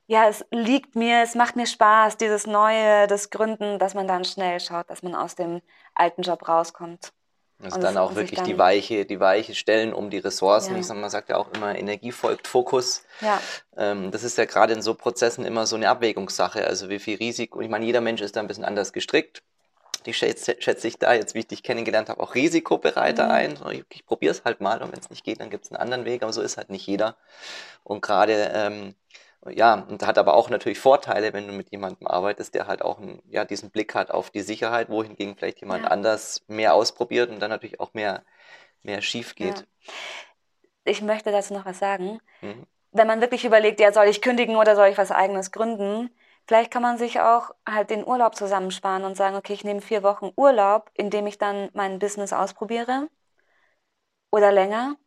ja, es liegt mir, es macht mir Spaß, dieses Neue, das Gründen, dass man dann schnell schaut, dass man aus dem alten Job rauskommt. Also und dann auch wirklich die weiche, die weiche Stellen um die Ressourcen. Ja. Ich sag, man sagt ja auch immer, Energie folgt Fokus. Ja. Ähm, das ist ja gerade in so Prozessen immer so eine Abwägungssache. Also wie viel Risiko, ich meine, jeder Mensch ist da ein bisschen anders gestrickt. Die schätze, schätze ich da jetzt, wie ich dich kennengelernt habe, auch risikobereiter mhm. ein. Ich, ich probiere es halt mal und wenn es nicht geht, dann gibt es einen anderen Weg, aber so ist halt nicht jeder. Und gerade ähm, ja, und hat aber auch natürlich Vorteile, wenn du mit jemandem arbeitest, der halt auch einen, ja, diesen Blick hat auf die Sicherheit, wohingegen vielleicht jemand ja. anders mehr ausprobiert und dann natürlich auch mehr, mehr schief geht. Ja. Ich möchte dazu noch was sagen. Mhm. Wenn man wirklich überlegt, ja, soll ich kündigen oder soll ich was eigenes gründen, vielleicht kann man sich auch halt den Urlaub zusammensparen und sagen, okay, ich nehme vier Wochen Urlaub, indem ich dann mein Business ausprobiere oder länger.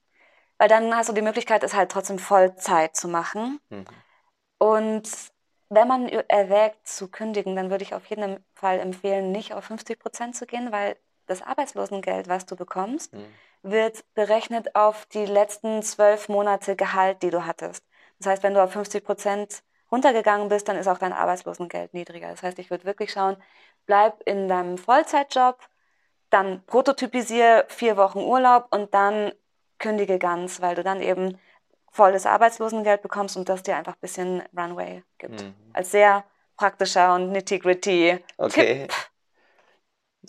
Weil dann hast du die Möglichkeit, es halt trotzdem Vollzeit zu machen. Mhm. Und wenn man erwägt zu kündigen, dann würde ich auf jeden Fall empfehlen, nicht auf 50 Prozent zu gehen, weil das Arbeitslosengeld, was du bekommst, mhm. wird berechnet auf die letzten zwölf Monate Gehalt, die du hattest. Das heißt, wenn du auf 50 Prozent runtergegangen bist, dann ist auch dein Arbeitslosengeld niedriger. Das heißt, ich würde wirklich schauen, bleib in deinem Vollzeitjob, dann prototypisiere vier Wochen Urlaub und dann kündige ganz, weil du dann eben volles Arbeitslosengeld bekommst und das dir einfach ein bisschen Runway gibt. Mhm. Als sehr praktischer und nitty-gritty. Okay. Tipp.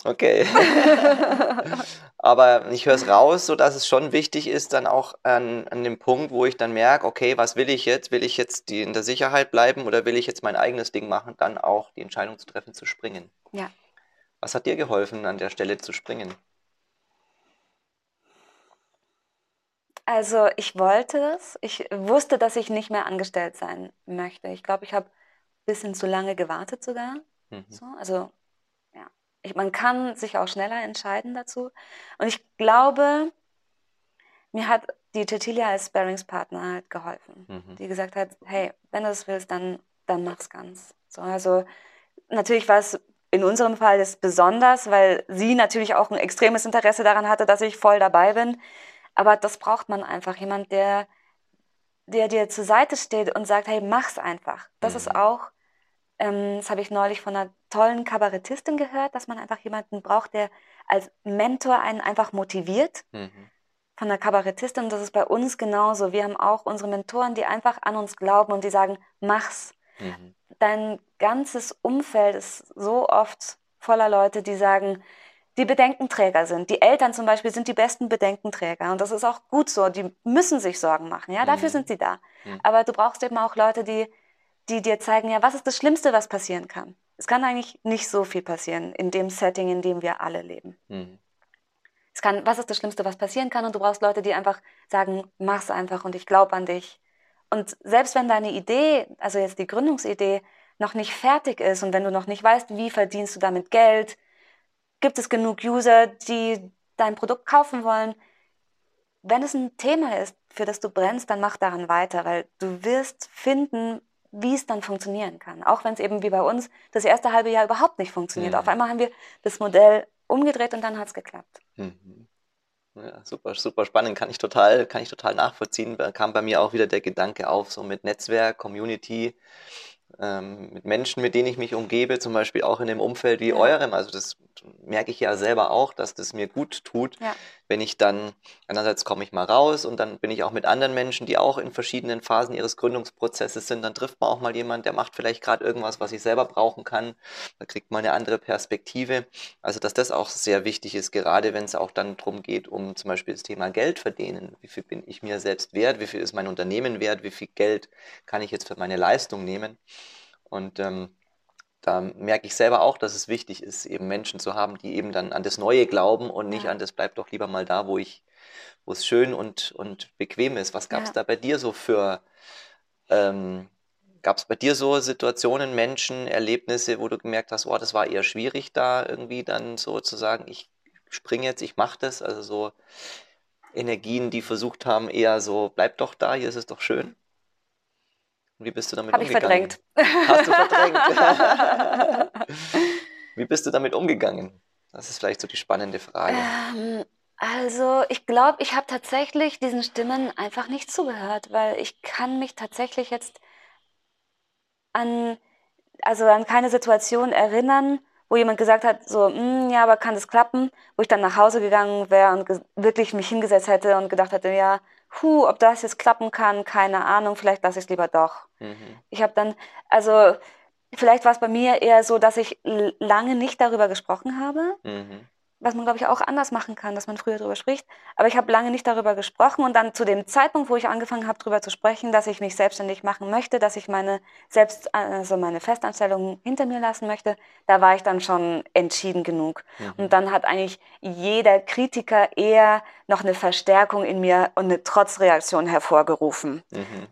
Okay. Aber ich höre es raus, so dass es schon wichtig ist, dann auch an, an dem Punkt, wo ich dann merke, okay, was will ich jetzt? Will ich jetzt die in der Sicherheit bleiben oder will ich jetzt mein eigenes Ding machen, dann auch die Entscheidung zu treffen, zu springen. Ja. Was hat dir geholfen, an der Stelle zu springen? Also ich wollte es. Ich wusste, dass ich nicht mehr angestellt sein möchte. Ich glaube, ich habe ein bisschen zu lange gewartet sogar. Mhm. So, also ja, ich, man kann sich auch schneller entscheiden dazu. Und ich glaube, mir hat die Cecilia als Sparringspartner halt geholfen. Mhm. Die gesagt hat, hey, wenn du es willst, dann, dann mach's ganz. So, also natürlich war es in unserem Fall ist besonders, weil sie natürlich auch ein extremes Interesse daran hatte, dass ich voll dabei bin. Aber das braucht man einfach. Jemand, der, der dir zur Seite steht und sagt, hey, mach's einfach. Das mhm. ist auch, ähm, das habe ich neulich von einer tollen Kabarettistin gehört, dass man einfach jemanden braucht, der als Mentor einen einfach motiviert. Mhm. Von einer Kabarettistin, das ist bei uns genauso. Wir haben auch unsere Mentoren, die einfach an uns glauben und die sagen, mach's. Mhm. Dein ganzes Umfeld ist so oft voller Leute, die sagen, die Bedenkenträger sind. Die Eltern zum Beispiel sind die besten Bedenkenträger und das ist auch gut so. Die müssen sich Sorgen machen, ja, dafür mhm. sind sie da. Mhm. Aber du brauchst eben auch Leute, die, die dir zeigen, ja, was ist das Schlimmste, was passieren kann. Es kann eigentlich nicht so viel passieren in dem Setting, in dem wir alle leben. Mhm. Es kann, was ist das Schlimmste, was passieren kann? Und du brauchst Leute, die einfach sagen, mach's einfach und ich glaube an dich. Und selbst wenn deine Idee, also jetzt die Gründungsidee, noch nicht fertig ist und wenn du noch nicht weißt, wie verdienst du damit Geld, gibt es genug User, die dein Produkt kaufen wollen. Wenn es ein Thema ist, für das du brennst, dann mach daran weiter, weil du wirst finden, wie es dann funktionieren kann. Auch wenn es eben wie bei uns das erste halbe Jahr überhaupt nicht funktioniert. Mhm. Auf einmal haben wir das Modell umgedreht und dann hat es geklappt. Mhm. Ja, super, super spannend, kann ich total, kann ich total nachvollziehen. Da kam bei mir auch wieder der Gedanke auf, so mit Netzwerk, Community, ähm, mit Menschen, mit denen ich mich umgebe, zum Beispiel auch in dem Umfeld wie ja. eurem. Also das merke ich ja selber auch, dass das mir gut tut, ja. Wenn ich dann, einerseits komme ich mal raus und dann bin ich auch mit anderen Menschen, die auch in verschiedenen Phasen ihres Gründungsprozesses sind, dann trifft man auch mal jemand, der macht vielleicht gerade irgendwas, was ich selber brauchen kann, da kriegt man eine andere Perspektive. Also dass das auch sehr wichtig ist, gerade wenn es auch dann darum geht, um zum Beispiel das Thema Geld verdienen. Wie viel bin ich mir selbst wert? Wie viel ist mein Unternehmen wert? Wie viel Geld kann ich jetzt für meine Leistung nehmen? Und ähm, da merke ich selber auch, dass es wichtig ist, eben Menschen zu haben, die eben dann an das Neue glauben und nicht ja. an das bleibt doch lieber mal da, wo ich, wo es schön und, und bequem ist. Was gab es ja. da bei dir so für, ähm, gab es bei dir so Situationen, Menschen, Erlebnisse, wo du gemerkt hast, oh, das war eher schwierig da irgendwie dann so zu sagen, ich springe jetzt, ich mache das, also so Energien, die versucht haben, eher so, bleib doch da, hier ist es doch schön? Wie bist du damit Hab ich umgegangen? verdrängt. Hast du verdrängt? Wie bist du damit umgegangen? Das ist vielleicht so die spannende Frage. Ähm, also ich glaube, ich habe tatsächlich diesen Stimmen einfach nicht zugehört, weil ich kann mich tatsächlich jetzt an, also an keine Situation erinnern, wo jemand gesagt hat, so, "Mm, ja, aber kann das klappen? Wo ich dann nach Hause gegangen wäre und wirklich mich hingesetzt hätte und gedacht hätte, ja, hu, ob das jetzt klappen kann, keine Ahnung, vielleicht lasse ich es lieber doch. Mhm. Ich habe dann, also vielleicht war es bei mir eher so, dass ich lange nicht darüber gesprochen habe, Mhm. Was man, glaube ich, auch anders machen kann, dass man früher darüber spricht. Aber ich habe lange nicht darüber gesprochen und dann zu dem Zeitpunkt, wo ich angefangen habe, darüber zu sprechen, dass ich mich selbstständig machen möchte, dass ich meine selbst, also meine Festanstellung hinter mir lassen möchte, da war ich dann schon entschieden genug. Mhm. Und dann hat eigentlich jeder Kritiker eher noch eine Verstärkung in mir und eine Trotzreaktion hervorgerufen. Mhm.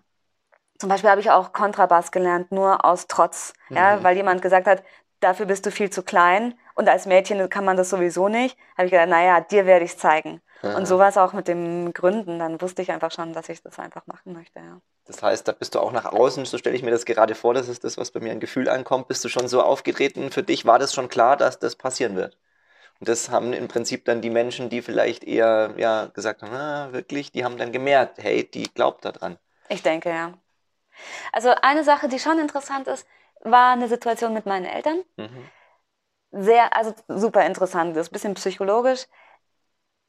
Zum Beispiel habe ich auch Kontrabass gelernt, nur aus Trotz, ja, Mhm. weil jemand gesagt hat, dafür bist du viel zu klein und als Mädchen kann man das sowieso nicht. Habe ich gedacht, naja, dir werde ich es zeigen. Aha. Und so war es auch mit dem Gründen. Dann wusste ich einfach schon, dass ich das einfach machen möchte. Ja. Das heißt, da bist du auch nach außen, so stelle ich mir das gerade vor, das ist das, was bei mir an Gefühl ankommt, bist du schon so aufgetreten, für dich war das schon klar, dass das passieren wird. Und das haben im Prinzip dann die Menschen, die vielleicht eher ja, gesagt haben, ah, wirklich, die haben dann gemerkt, hey, die glaubt daran. Ich denke, ja. Also eine Sache, die schon interessant ist, war eine Situation mit meinen Eltern. Mhm. Sehr, also super interessant, das ist ein bisschen psychologisch.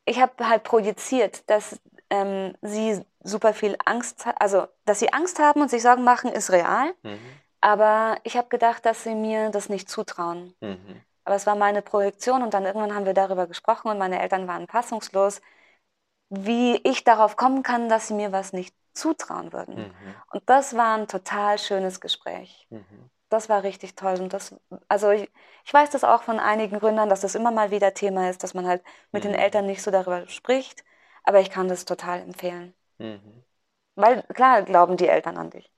Ich habe halt projiziert, dass ähm, sie super viel Angst, also dass sie Angst haben und sich Sorgen machen, ist real. Mhm. Aber ich habe gedacht, dass sie mir das nicht zutrauen. Mhm. Aber es war meine Projektion und dann irgendwann haben wir darüber gesprochen und meine Eltern waren fassungslos, wie ich darauf kommen kann, dass sie mir was nicht zutrauen würden. Mhm. Und das war ein total schönes Gespräch Mhm. Das war richtig toll. Und das, also ich, ich weiß das auch von einigen Gründern, dass das immer mal wieder Thema ist, dass man halt mit den Mhm. Eltern nicht so darüber spricht. Aber ich kann das total empfehlen. Mhm. Weil klar glauben die Eltern an dich.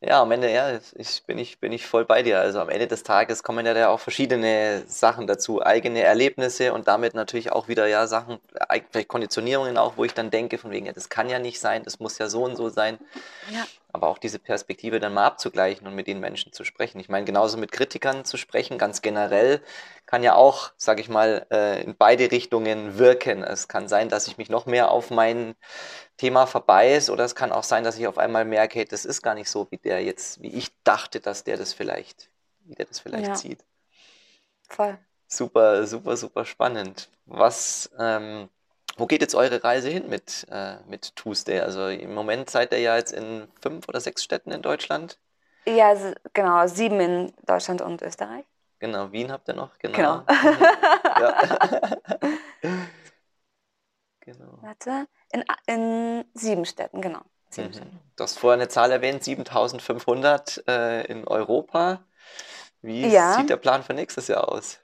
Ja, am Ende, ja, ich, bin, ich, bin ich voll bei dir. Also am Ende des Tages kommen ja da auch verschiedene Sachen dazu, eigene Erlebnisse und damit natürlich auch wieder ja Sachen, vielleicht Konditionierungen auch, wo ich dann denke, von wegen, ja, das kann ja nicht sein, das muss ja so und so sein. Ja. Aber auch diese Perspektive dann mal abzugleichen und mit den Menschen zu sprechen. Ich meine, genauso mit Kritikern zu sprechen, ganz generell, kann ja auch, sage ich mal, äh, in beide Richtungen wirken. Es kann sein, dass ich mich noch mehr auf mein Thema verbeiß oder es kann auch sein, dass ich auf einmal merke, das ist gar nicht so, wie der jetzt, wie ich dachte, dass der das vielleicht, wie der das vielleicht Ja. sieht. Voll. Super, super, super spannend. Was, ähm, wo geht jetzt eure Reise hin mit, äh, mit Tuesday? Also im Moment seid ihr ja jetzt in fünf oder sechs Städten in Deutschland. Ja, genau. Sieben in Deutschland und Österreich. Genau, Wien habt ihr noch, genau. Genau. Mhm. Genau. Warte. In, in sieben Städten, genau. Sieben Städten. Mhm. Du hast vorher eine Zahl erwähnt, 7500 äh, in Europa. Wie Ja. sieht der Plan für nächstes Jahr aus?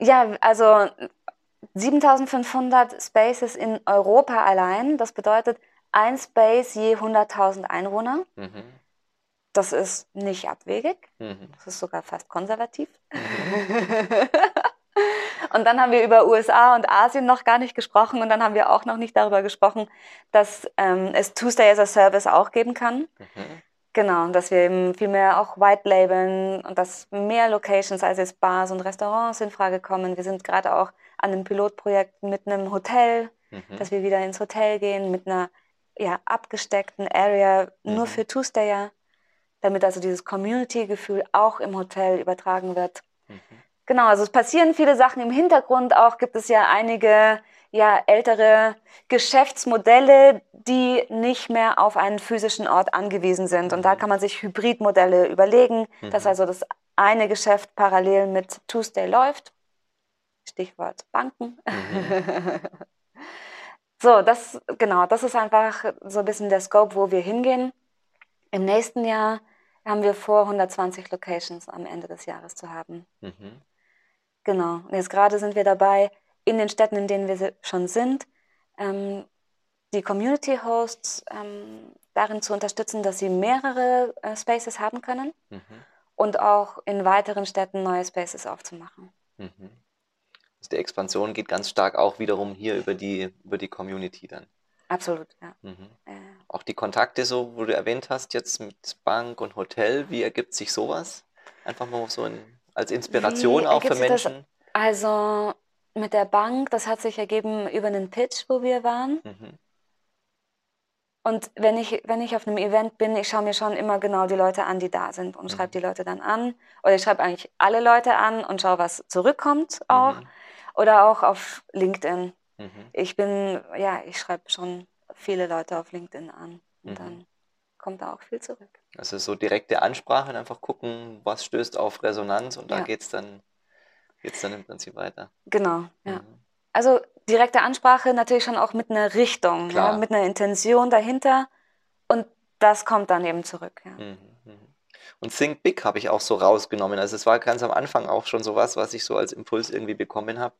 Ja, also 7500 Spaces in Europa allein. Das bedeutet ein Space je 100.000 Einwohner. Mhm. Das ist nicht abwegig. Mhm. Das ist sogar fast konservativ. und dann haben wir über USA und Asien noch gar nicht gesprochen und dann haben wir auch noch nicht darüber gesprochen, dass ähm, es Tuesday as a Service auch geben kann. Mhm. Genau, und dass wir eben viel mehr auch white labeln und dass mehr Locations als jetzt Bars und Restaurants in Frage kommen. Wir sind gerade auch an einem Pilotprojekt mit einem Hotel, Mhm. dass wir wieder ins Hotel gehen mit einer ja, abgesteckten Area nur Mhm. für Tuesdayer, damit also dieses Community-Gefühl auch im Hotel übertragen wird. Mhm. Genau, also es passieren viele Sachen im Hintergrund. Auch gibt es ja einige ja, ältere Geschäftsmodelle, die nicht mehr auf einen physischen Ort angewiesen sind. Und da Mhm. kann man sich Hybridmodelle überlegen, dass Mhm. also das eine Geschäft parallel mit Tuesday läuft. Stichwort Banken. Mhm. So, das, genau, das ist einfach so ein bisschen der Scope, wo wir hingehen. Im nächsten Jahr haben wir vor, 120 Locations am Ende des Jahres zu haben. Mhm. Genau. Und jetzt gerade sind wir dabei, in den Städten, in denen wir schon sind, ähm, die Community Hosts ähm, darin zu unterstützen, dass sie mehrere äh, Spaces haben können Mhm. und auch in weiteren Städten neue Spaces aufzumachen. Mhm. Die Expansion geht ganz stark auch wiederum hier über die, über die Community dann. Absolut, ja. Mhm. Äh, auch die Kontakte so, wo du erwähnt hast, jetzt mit Bank und Hotel, wie ergibt sich sowas? Einfach mal so ein, als Inspiration Wie auch für sich das? Menschen. Also mit der Bank, das hat sich ergeben über einen Pitch, wo wir waren. Mhm. Und wenn ich, wenn ich auf einem Event bin, ich schaue mir schon immer genau die Leute an, die da sind und schreibe die Leute dann an. Oder ich schreibe eigentlich alle Leute an und schaue, was zurückkommt auch. Mhm. Oder auch auf LinkedIn. Mhm. Ich bin, ja, ich schreibe schon viele Leute auf LinkedIn an. Und Mhm. dann kommt da auch viel zurück. Also so direkte Ansprache und einfach gucken, was stößt auf Resonanz und da Ja. geht's dann, geht's dann im Prinzip weiter. Genau, ja. Mhm. Also direkte Ansprache natürlich schon auch mit einer Richtung, ja, mit einer Intention dahinter. Und das kommt dann eben zurück. Ja. Mhm, mhm. Und Think Big habe ich auch so rausgenommen. Also es war ganz am Anfang auch schon sowas, was ich so als Impuls irgendwie bekommen habe.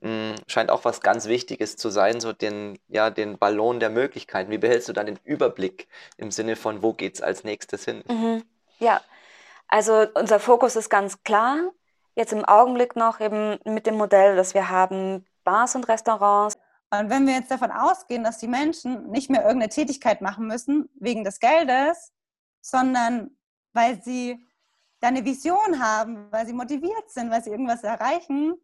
Mm, Scheint auch was ganz Wichtiges zu sein, so den, ja, den Ballon der Möglichkeiten. Wie behältst du dann den Überblick im Sinne von, wo geht's als nächstes hin? Mhm. Ja, also unser Fokus ist ganz klar. Jetzt im Augenblick noch eben mit dem Modell, das wir haben, Bars und Restaurants. Und wenn wir jetzt davon ausgehen, dass die Menschen nicht mehr irgendeine Tätigkeit machen müssen wegen des Geldes, sondern weil sie da eine Vision haben, weil sie motiviert sind, weil sie irgendwas erreichen,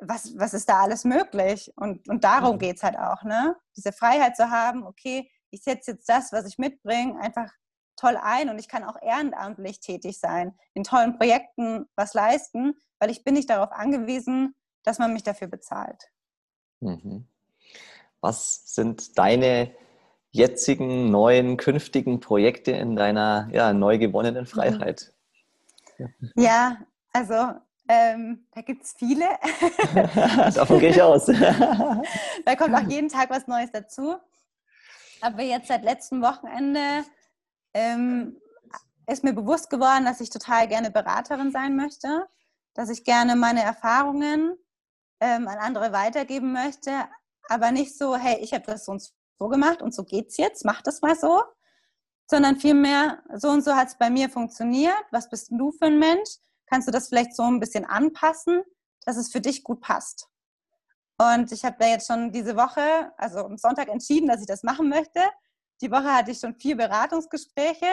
was, was ist da alles möglich? Und, und darum Mhm. geht es halt auch, ne? Diese Freiheit zu haben, okay, ich setze jetzt das, was ich mitbringe, einfach toll ein und ich kann auch ehrenamtlich tätig sein, in tollen Projekten was leisten, weil ich bin nicht darauf angewiesen, dass man mich dafür bezahlt. Mhm. Was sind deine jetzigen, neuen, künftigen Projekte in deiner ja, neu gewonnenen Freiheit? Ja, also ähm, da gibt es viele. Davon gehe ich aus. da kommt auch jeden Tag was Neues dazu. Aber jetzt seit letztem Wochenende ähm, ist mir bewusst geworden, dass ich total gerne Beraterin sein möchte, dass ich gerne meine Erfahrungen ähm, an andere weitergeben möchte, aber nicht so, hey, ich habe das so und so gemacht und so geht's jetzt, mach das mal so, sondern vielmehr, so und so hat es bei mir funktioniert. Was bist du für ein Mensch? Kannst du das vielleicht so ein bisschen anpassen, dass es für dich gut passt? Und ich habe da jetzt schon diese Woche, also am Sonntag entschieden, dass ich das machen möchte. Die Woche hatte ich schon vier Beratungsgespräche.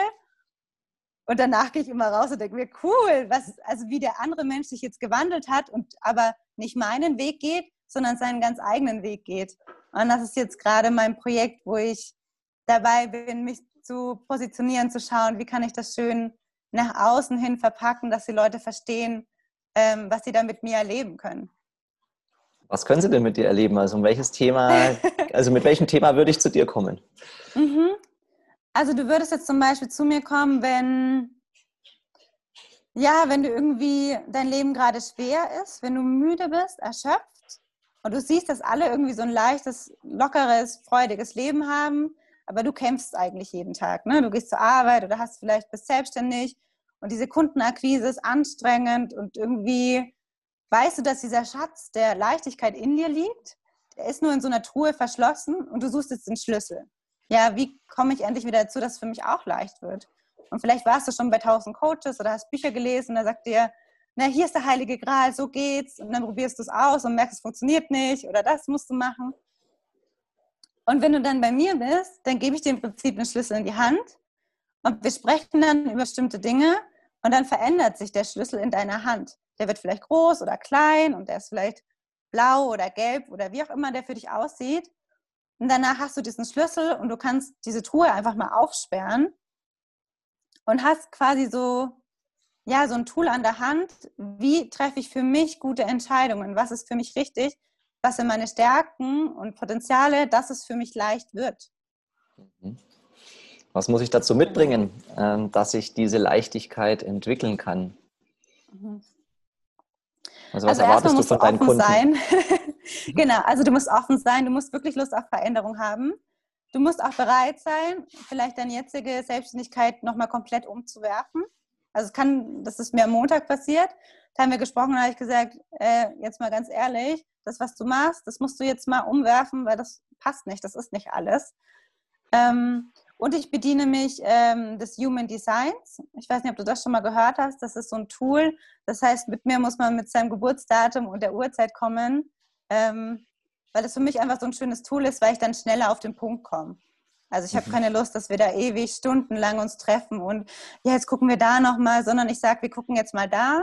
Und danach gehe ich immer raus und denke mir, cool, was, also wie der andere Mensch sich jetzt gewandelt hat und aber nicht meinen Weg geht, sondern seinen ganz eigenen Weg geht. Und das ist jetzt gerade mein Projekt, wo ich dabei bin, mich zu positionieren, zu schauen, wie kann ich das schön nach außen hin verpacken, dass die Leute verstehen, ähm, was sie da mit mir erleben können. Was können sie denn mit dir erleben? Also um welches Thema, also mit welchem Thema würde ich zu dir kommen? Mhm. Also du würdest jetzt zum Beispiel zu mir kommen, wenn ja, wenn du irgendwie dein Leben gerade schwer ist, wenn du müde bist, erschöpft und du siehst, dass alle irgendwie so ein leichtes, lockeres, freudiges Leben haben, aber du kämpfst eigentlich jeden Tag. Ne? Du gehst zur Arbeit oder hast vielleicht bist selbstständig und diese Kundenakquise ist anstrengend und irgendwie weißt du, dass dieser Schatz der Leichtigkeit in dir liegt. Der ist nur in so einer Truhe verschlossen und du suchst jetzt den Schlüssel. Ja, wie komme ich endlich wieder dazu, dass es für mich auch leicht wird? Und vielleicht warst du schon bei 1000 Coaches oder hast Bücher gelesen, da sagt dir, na, hier ist der Heilige Gral, so geht's. Und dann probierst du es aus und merkst, es funktioniert nicht oder das musst du machen. Und wenn du dann bei mir bist, dann gebe ich dir im Prinzip den Schlüssel in die Hand und wir sprechen dann über bestimmte Dinge und dann verändert sich der Schlüssel in deiner Hand. Der wird vielleicht groß oder klein und der ist vielleicht blau oder gelb oder wie auch immer der für dich aussieht. Und danach hast du diesen Schlüssel und du kannst diese Truhe einfach mal aufsperren und hast quasi so, ja, so ein Tool an der Hand. Wie treffe ich für mich gute Entscheidungen? Was ist für mich richtig? Was sind meine Stärken und Potenziale, dass es für mich leicht wird? Was muss ich dazu mitbringen, ähm, dass ich diese Leichtigkeit entwickeln kann? Also was also erwartest du musst von deinen offen Kunden? sein. genau, also du musst offen sein, du musst wirklich Lust auf Veränderung haben. Du musst auch bereit sein, vielleicht deine jetzige Selbstständigkeit nochmal komplett umzuwerfen. Also es kann, das ist mir am Montag passiert. Da haben wir gesprochen und habe ich gesagt, äh, jetzt mal ganz ehrlich, das, was du machst, das musst du jetzt mal umwerfen, weil das passt nicht, das ist nicht alles. Ähm, und ich bediene mich ähm, des Human Designs. Ich weiß nicht, ob du das schon mal gehört hast. Das ist so ein Tool. Das heißt, mit mir muss man mit seinem Geburtsdatum und der Uhrzeit kommen, ähm, weil das für mich einfach so ein schönes Tool ist, weil ich dann schneller auf den Punkt komme. Also ich habe mhm. keine Lust, dass wir da ewig stundenlang uns treffen und ja, jetzt gucken wir da nochmal, sondern ich sage, wir gucken jetzt mal da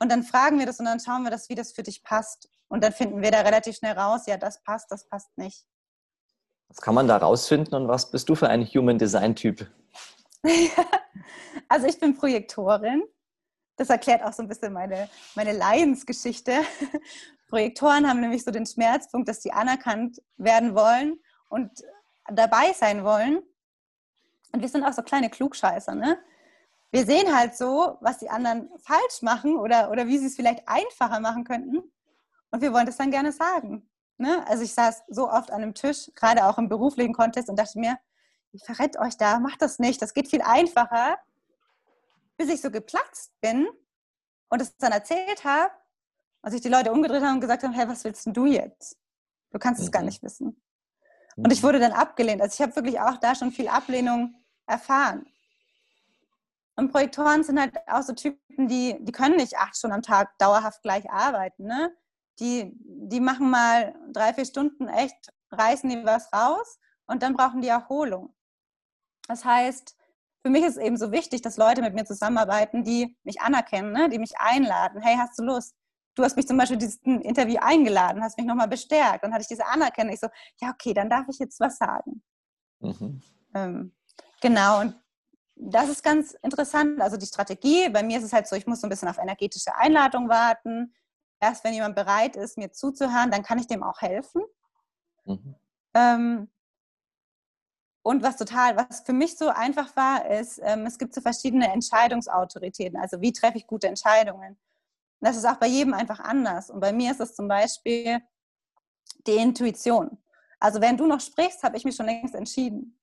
und dann fragen wir das und dann schauen wir das, wie das für dich passt. Und dann finden wir da relativ schnell raus, ja, das passt, das passt nicht. Was kann man da rausfinden und was bist du für ein Human Design Typ? also ich bin Projektorin. Das erklärt auch so ein bisschen meine, meine Leidensgeschichte. Projektoren haben nämlich so den Schmerzpunkt, dass sie anerkannt werden wollen und dabei sein wollen. Und wir sind auch so kleine Klugscheißer, ne? Wir sehen halt so, was die anderen falsch machen oder, oder wie sie es vielleicht einfacher machen könnten. Und wir wollen das dann gerne sagen. Ne? Also ich saß so oft an einem Tisch, gerade auch im beruflichen Kontext, und dachte mir, ich verrett euch da, macht das nicht, das geht viel einfacher. Bis ich so geplatzt bin und es dann erzählt habe, und sich die Leute umgedreht haben und gesagt haben, hey, was willst denn du jetzt? Du kannst es gar mhm. nicht wissen. Und ich mhm. wurde dann abgelehnt. Also ich habe wirklich auch da schon viel Ablehnung erfahren. Und Projektoren sind halt auch so Typen, die, die können nicht acht Stunden am Tag dauerhaft gleich arbeiten. Ne? Die, die machen mal drei, vier Stunden echt, reißen die was raus und dann brauchen die Erholung. Das heißt, für mich ist es eben so wichtig, dass Leute mit mir zusammenarbeiten, die mich anerkennen, ne? die mich einladen. Hey, hast du Lust? Du hast mich zum Beispiel dieses Interview eingeladen, hast mich nochmal bestärkt. Dann hatte ich diese Anerkennung. Ich so, ja, okay, dann darf ich jetzt was sagen. Mhm. Ähm, genau, und das ist ganz interessant. Also die Strategie, bei mir ist es halt so, ich muss so ein bisschen auf energetische Einladung warten. Erst wenn jemand bereit ist, mir zuzuhören, dann kann ich dem auch helfen. Mhm. Ähm, und was total, was für mich so einfach war, ist, ähm, es gibt so verschiedene Entscheidungsautoritäten. Also wie treffe ich gute Entscheidungen? Und das ist auch bei jedem einfach anders. Und bei mir ist es zum Beispiel die Intuition. Also wenn du noch sprichst, habe ich mich schon längst entschieden.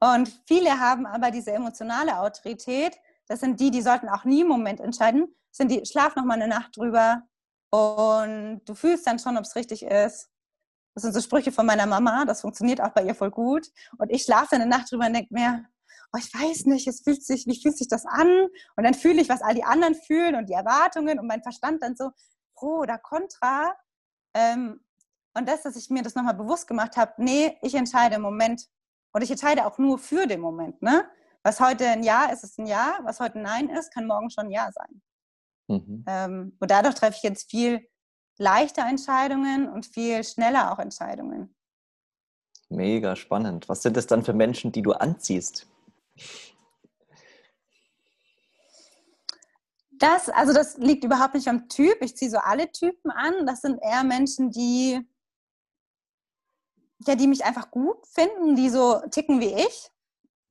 Und viele haben aber diese emotionale Autorität. Das sind die, die sollten auch nie im Moment entscheiden. Das sind die, schlaf noch mal eine Nacht drüber und du fühlst dann schon, ob es richtig ist. Das sind so Sprüche von meiner Mama. Das funktioniert auch bei ihr voll gut. Und ich schlafe dann eine Nacht drüber und denke mir, oh, ich weiß nicht, es fühlt sich, wie fühlt sich das an? Und dann fühle ich, was all die anderen fühlen und die Erwartungen und mein Verstand dann so pro oder contra. Ähm, und das, dass ich mir das nochmal bewusst gemacht habe, nee, ich entscheide im Moment, und ich entscheide auch nur für den Moment. Ne? Was heute ein Ja ist, ist ein Ja. Was heute ein Nein ist, kann morgen schon ein Ja sein. Mhm. Ähm, und dadurch treffe ich jetzt viel leichter Entscheidungen und viel schneller auch Entscheidungen. Mega spannend. Was sind es dann für Menschen, die du anziehst? Das, also das liegt überhaupt nicht am Typ. Ich ziehe so alle Typen an. Das sind eher Menschen, die ja, die mich einfach gut finden, die so ticken wie ich,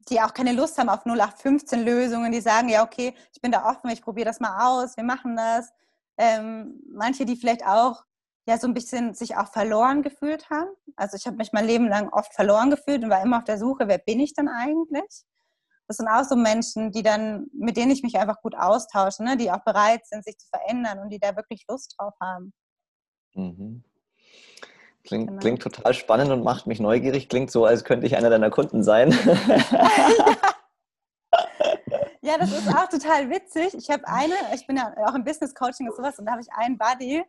die auch keine Lust haben auf 0815 Lösungen, die sagen, ja, okay, ich bin da offen, ich probiere das mal aus, wir machen das. Ähm, manche, die vielleicht auch ja so ein bisschen sich auch verloren gefühlt haben. Also ich habe mich mein Leben lang oft verloren gefühlt und war immer auf der Suche, wer bin ich denn eigentlich? Das sind auch so Menschen, die dann, mit denen ich mich einfach gut austausche, ne? die auch bereit sind, sich zu verändern und die da wirklich Lust drauf haben. Mhm. Klingt, genau. klingt total spannend und macht mich neugierig. Klingt so, als könnte ich einer deiner Kunden sein. ja, das ist auch total witzig. Ich habe eine, ich bin ja auch im Business Coaching und sowas und da habe ich einen Buddy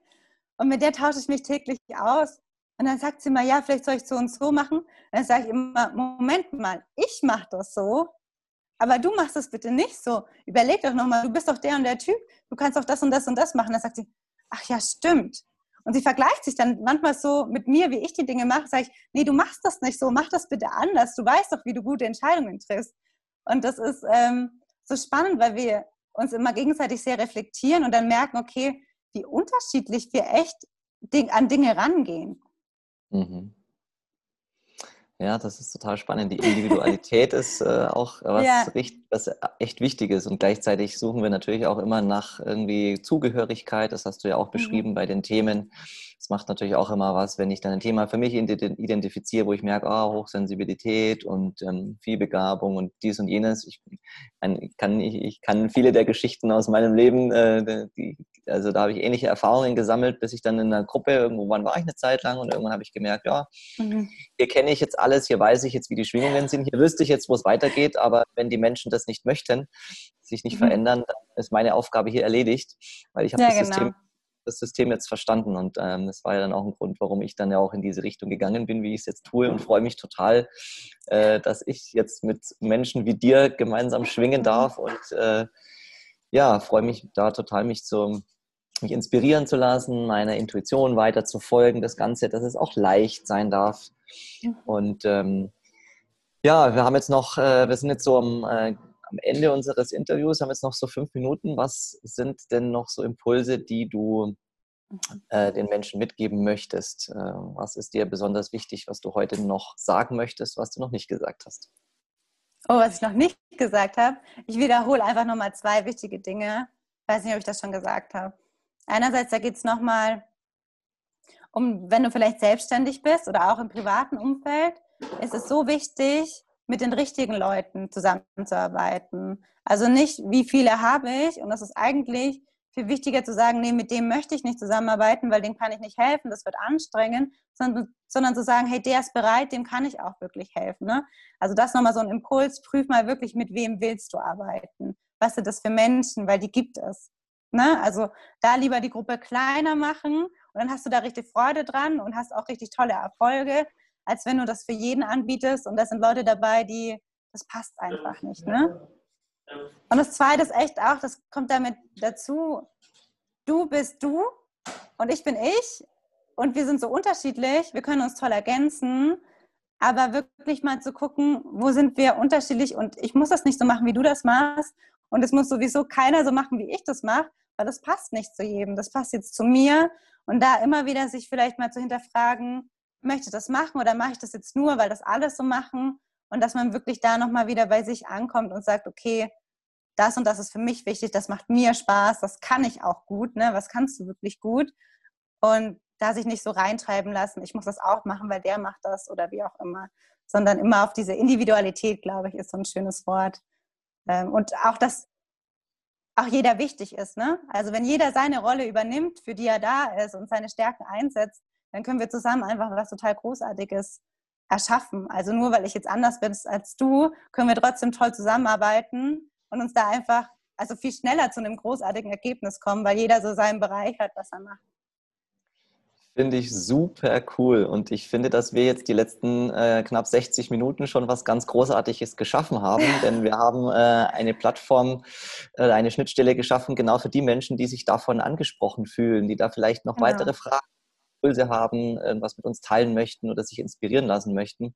und mit der tausche ich mich täglich aus. Und dann sagt sie mal, ja, vielleicht soll ich so und so machen. Und dann sage ich immer, Moment mal, ich mache das so, aber du machst es bitte nicht so. Überleg doch nochmal, du bist doch der und der Typ, du kannst doch das und das und das machen. Dann sagt sie, ach ja, stimmt. Und sie vergleicht sich dann manchmal so mit mir, wie ich die Dinge mache, sage ich, nee, du machst das nicht so, mach das bitte anders. Du weißt doch, wie du gute Entscheidungen triffst. Und das ist ähm, so spannend, weil wir uns immer gegenseitig sehr reflektieren und dann merken, okay, wie unterschiedlich wir echt an Dinge rangehen. Mhm. Ja, das ist total spannend. Die Individualität ist äh, auch was, ja. richtig, was echt wichtig ist. Und gleichzeitig suchen wir natürlich auch immer nach irgendwie Zugehörigkeit. Das hast du ja auch mhm. beschrieben mhm. bei den Themen. Es macht natürlich auch immer was, wenn ich dann ein Thema für mich identifiziere, wo ich merke, oh, Hochsensibilität und ähm, Vielbegabung und dies und jenes. Ich kann, ich, ich kann viele der Geschichten aus meinem Leben, äh, die, also da habe ich ähnliche Erfahrungen gesammelt, bis ich dann in einer Gruppe, irgendwo wann war ich eine Zeit lang und irgendwann habe ich gemerkt, ja, mhm. hier kenne ich jetzt alles, hier weiß ich jetzt, wie die Schwingungen sind, hier wüsste ich jetzt, wo es weitergeht, aber wenn die Menschen das nicht möchten, sich nicht mhm. verändern, dann ist meine Aufgabe hier erledigt, weil ich habe ja, das genau. System das System jetzt verstanden. Und ähm, das war ja dann auch ein Grund, warum ich dann ja auch in diese Richtung gegangen bin, wie ich es jetzt tue. Und freue mich total, äh, dass ich jetzt mit Menschen wie dir gemeinsam schwingen darf. Und äh, ja, freue mich da total, mich zu mich inspirieren zu lassen, meiner Intuition weiter zu folgen, das Ganze, dass es auch leicht sein darf. Und ähm, ja, wir haben jetzt noch, äh, wir sind jetzt so am, äh, am Ende unseres Interviews, haben jetzt noch so fünf Minuten. Was sind denn noch so Impulse, die du äh, den Menschen mitgeben möchtest? Äh, was ist dir besonders wichtig, was du heute noch sagen möchtest, was du noch nicht gesagt hast? Oh, was ich noch nicht gesagt habe. Ich wiederhole einfach nochmal zwei wichtige Dinge. Weiß nicht, ob ich das schon gesagt habe. Einerseits, da geht es nochmal um, wenn du vielleicht selbstständig bist oder auch im privaten Umfeld, ist es so wichtig, mit den richtigen Leuten zusammenzuarbeiten. Also nicht, wie viele habe ich, und das ist eigentlich viel wichtiger zu sagen, nee, mit dem möchte ich nicht zusammenarbeiten, weil dem kann ich nicht helfen, das wird anstrengend, sondern, sondern zu sagen, hey, der ist bereit, dem kann ich auch wirklich helfen. Ne? Also das nochmal so ein Impuls, prüf mal wirklich, mit wem willst du arbeiten? Was sind das für Menschen, weil die gibt es. Ne? Also da lieber die Gruppe kleiner machen und dann hast du da richtig Freude dran und hast auch richtig tolle Erfolge, als wenn du das für jeden anbietest und da sind Leute dabei, die, das passt einfach nicht. Ne? Und das Zweite ist echt auch, das kommt damit dazu, du bist du und ich bin ich und wir sind so unterschiedlich, wir können uns toll ergänzen, aber wirklich mal zu gucken, wo sind wir unterschiedlich und ich muss das nicht so machen, wie du das machst und es muss sowieso keiner so machen, wie ich das mache, weil das passt nicht zu jedem, das passt jetzt zu mir und da immer wieder sich vielleicht mal zu hinterfragen, möchte das machen oder mache ich das jetzt nur, weil das alles so machen? Und dass man wirklich da nochmal wieder bei sich ankommt und sagt, okay, das und das ist für mich wichtig, das macht mir Spaß, das kann ich auch gut, ne? was kannst du wirklich gut? Und da sich nicht so reintreiben lassen, ich muss das auch machen, weil der macht das oder wie auch immer, sondern immer auf diese Individualität, glaube ich, ist so ein schönes Wort. Ähm, und auch, dass auch jeder wichtig ist. Ne? Also wenn jeder seine Rolle übernimmt, für die er da ist und seine Stärken einsetzt, dann können wir zusammen einfach was total Großartiges erschaffen. Also nur weil ich jetzt anders bin als du, können wir trotzdem toll zusammenarbeiten und uns da einfach also viel schneller zu einem großartigen Ergebnis kommen, weil jeder so seinen Bereich hat, was er macht. Finde ich super cool. Und ich finde, dass wir jetzt die letzten äh, knapp 60 Minuten schon was ganz Großartiges geschaffen haben. Denn wir haben äh, eine Plattform, äh, eine Schnittstelle geschaffen, genau für die Menschen, die sich davon angesprochen fühlen, die da vielleicht noch genau. weitere Fragen Impulse haben, irgendwas mit uns teilen möchten oder sich inspirieren lassen möchten. Und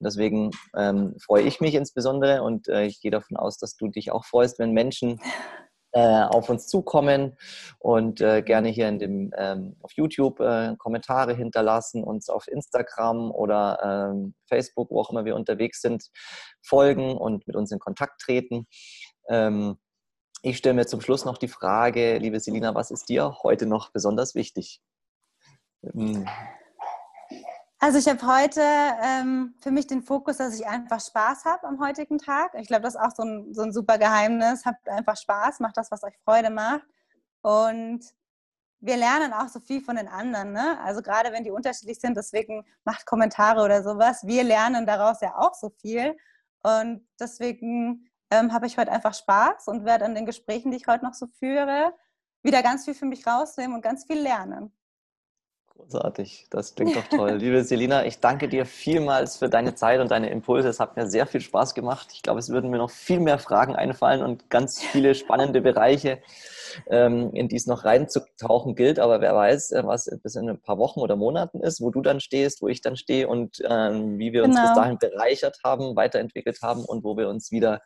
deswegen ähm, freue ich mich insbesondere und äh, ich gehe davon aus, dass du dich auch freust, wenn Menschen äh, auf uns zukommen und äh, gerne hier in dem, ähm, auf YouTube äh, Kommentare hinterlassen, uns auf Instagram oder ähm, Facebook, wo auch immer wir unterwegs sind, folgen und mit uns in Kontakt treten. Ähm, ich stelle mir zum Schluss noch die Frage, liebe Selina, was ist dir heute noch besonders wichtig? Hm. Also ich habe heute ähm, für mich den Fokus, dass ich einfach Spaß habe am heutigen Tag. Ich glaube, das ist auch so ein, so ein super Geheimnis. Habt einfach Spaß, macht das, was euch Freude macht. Und wir lernen auch so viel von den anderen. Ne? Also gerade wenn die unterschiedlich sind, deswegen macht Kommentare oder sowas. Wir lernen daraus ja auch so viel. Und deswegen ähm, habe ich heute einfach Spaß und werde an den Gesprächen, die ich heute noch so führe, wieder ganz viel für mich rausnehmen und ganz viel lernen. Großartig, das klingt doch toll. Liebe Selina, ich danke dir vielmals für deine Zeit und deine Impulse. Es hat mir sehr viel Spaß gemacht. Ich glaube, es würden mir noch viel mehr Fragen einfallen und ganz viele spannende Bereiche, ähm, in die es noch reinzutauchen gilt. Aber wer weiß, äh, was bis in ein paar Wochen oder Monaten ist, wo du dann stehst, wo ich dann stehe und ähm, wie wir uns genau. bis dahin bereichert haben, weiterentwickelt haben und wo wir uns wieder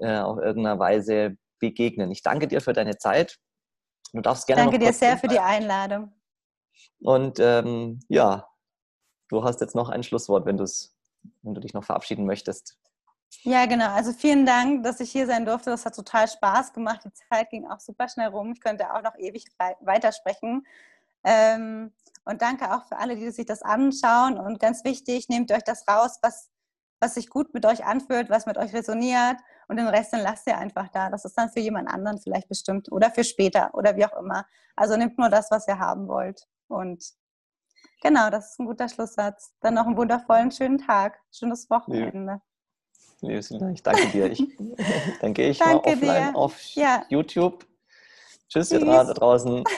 äh, auf irgendeiner Weise begegnen. Ich danke dir für deine Zeit. Du darfst gerne. Danke dir sehr für die Einladung. Und ähm, ja, du hast jetzt noch ein Schlusswort, wenn, wenn du dich noch verabschieden möchtest. Ja, genau. Also vielen Dank, dass ich hier sein durfte. Das hat total Spaß gemacht. Die Zeit ging auch super schnell rum. Ich könnte auch noch ewig weitersprechen. Ähm, und danke auch für alle, die sich das anschauen. Und ganz wichtig, nehmt euch das raus, was, was sich gut mit euch anfühlt, was mit euch resoniert. Und den Rest, den lasst ihr einfach da. Das ist dann für jemand anderen vielleicht bestimmt oder für später oder wie auch immer. Also nehmt nur das, was ihr haben wollt. Und genau, das ist ein guter Schlusssatz. Dann noch einen wundervollen, schönen Tag, schönes Wochenende. Liebe Silvia, ich danke dir. Ich, dann gehe ich danke mal offline dir. auf ja. YouTube. Tschüss, ihr da draußen.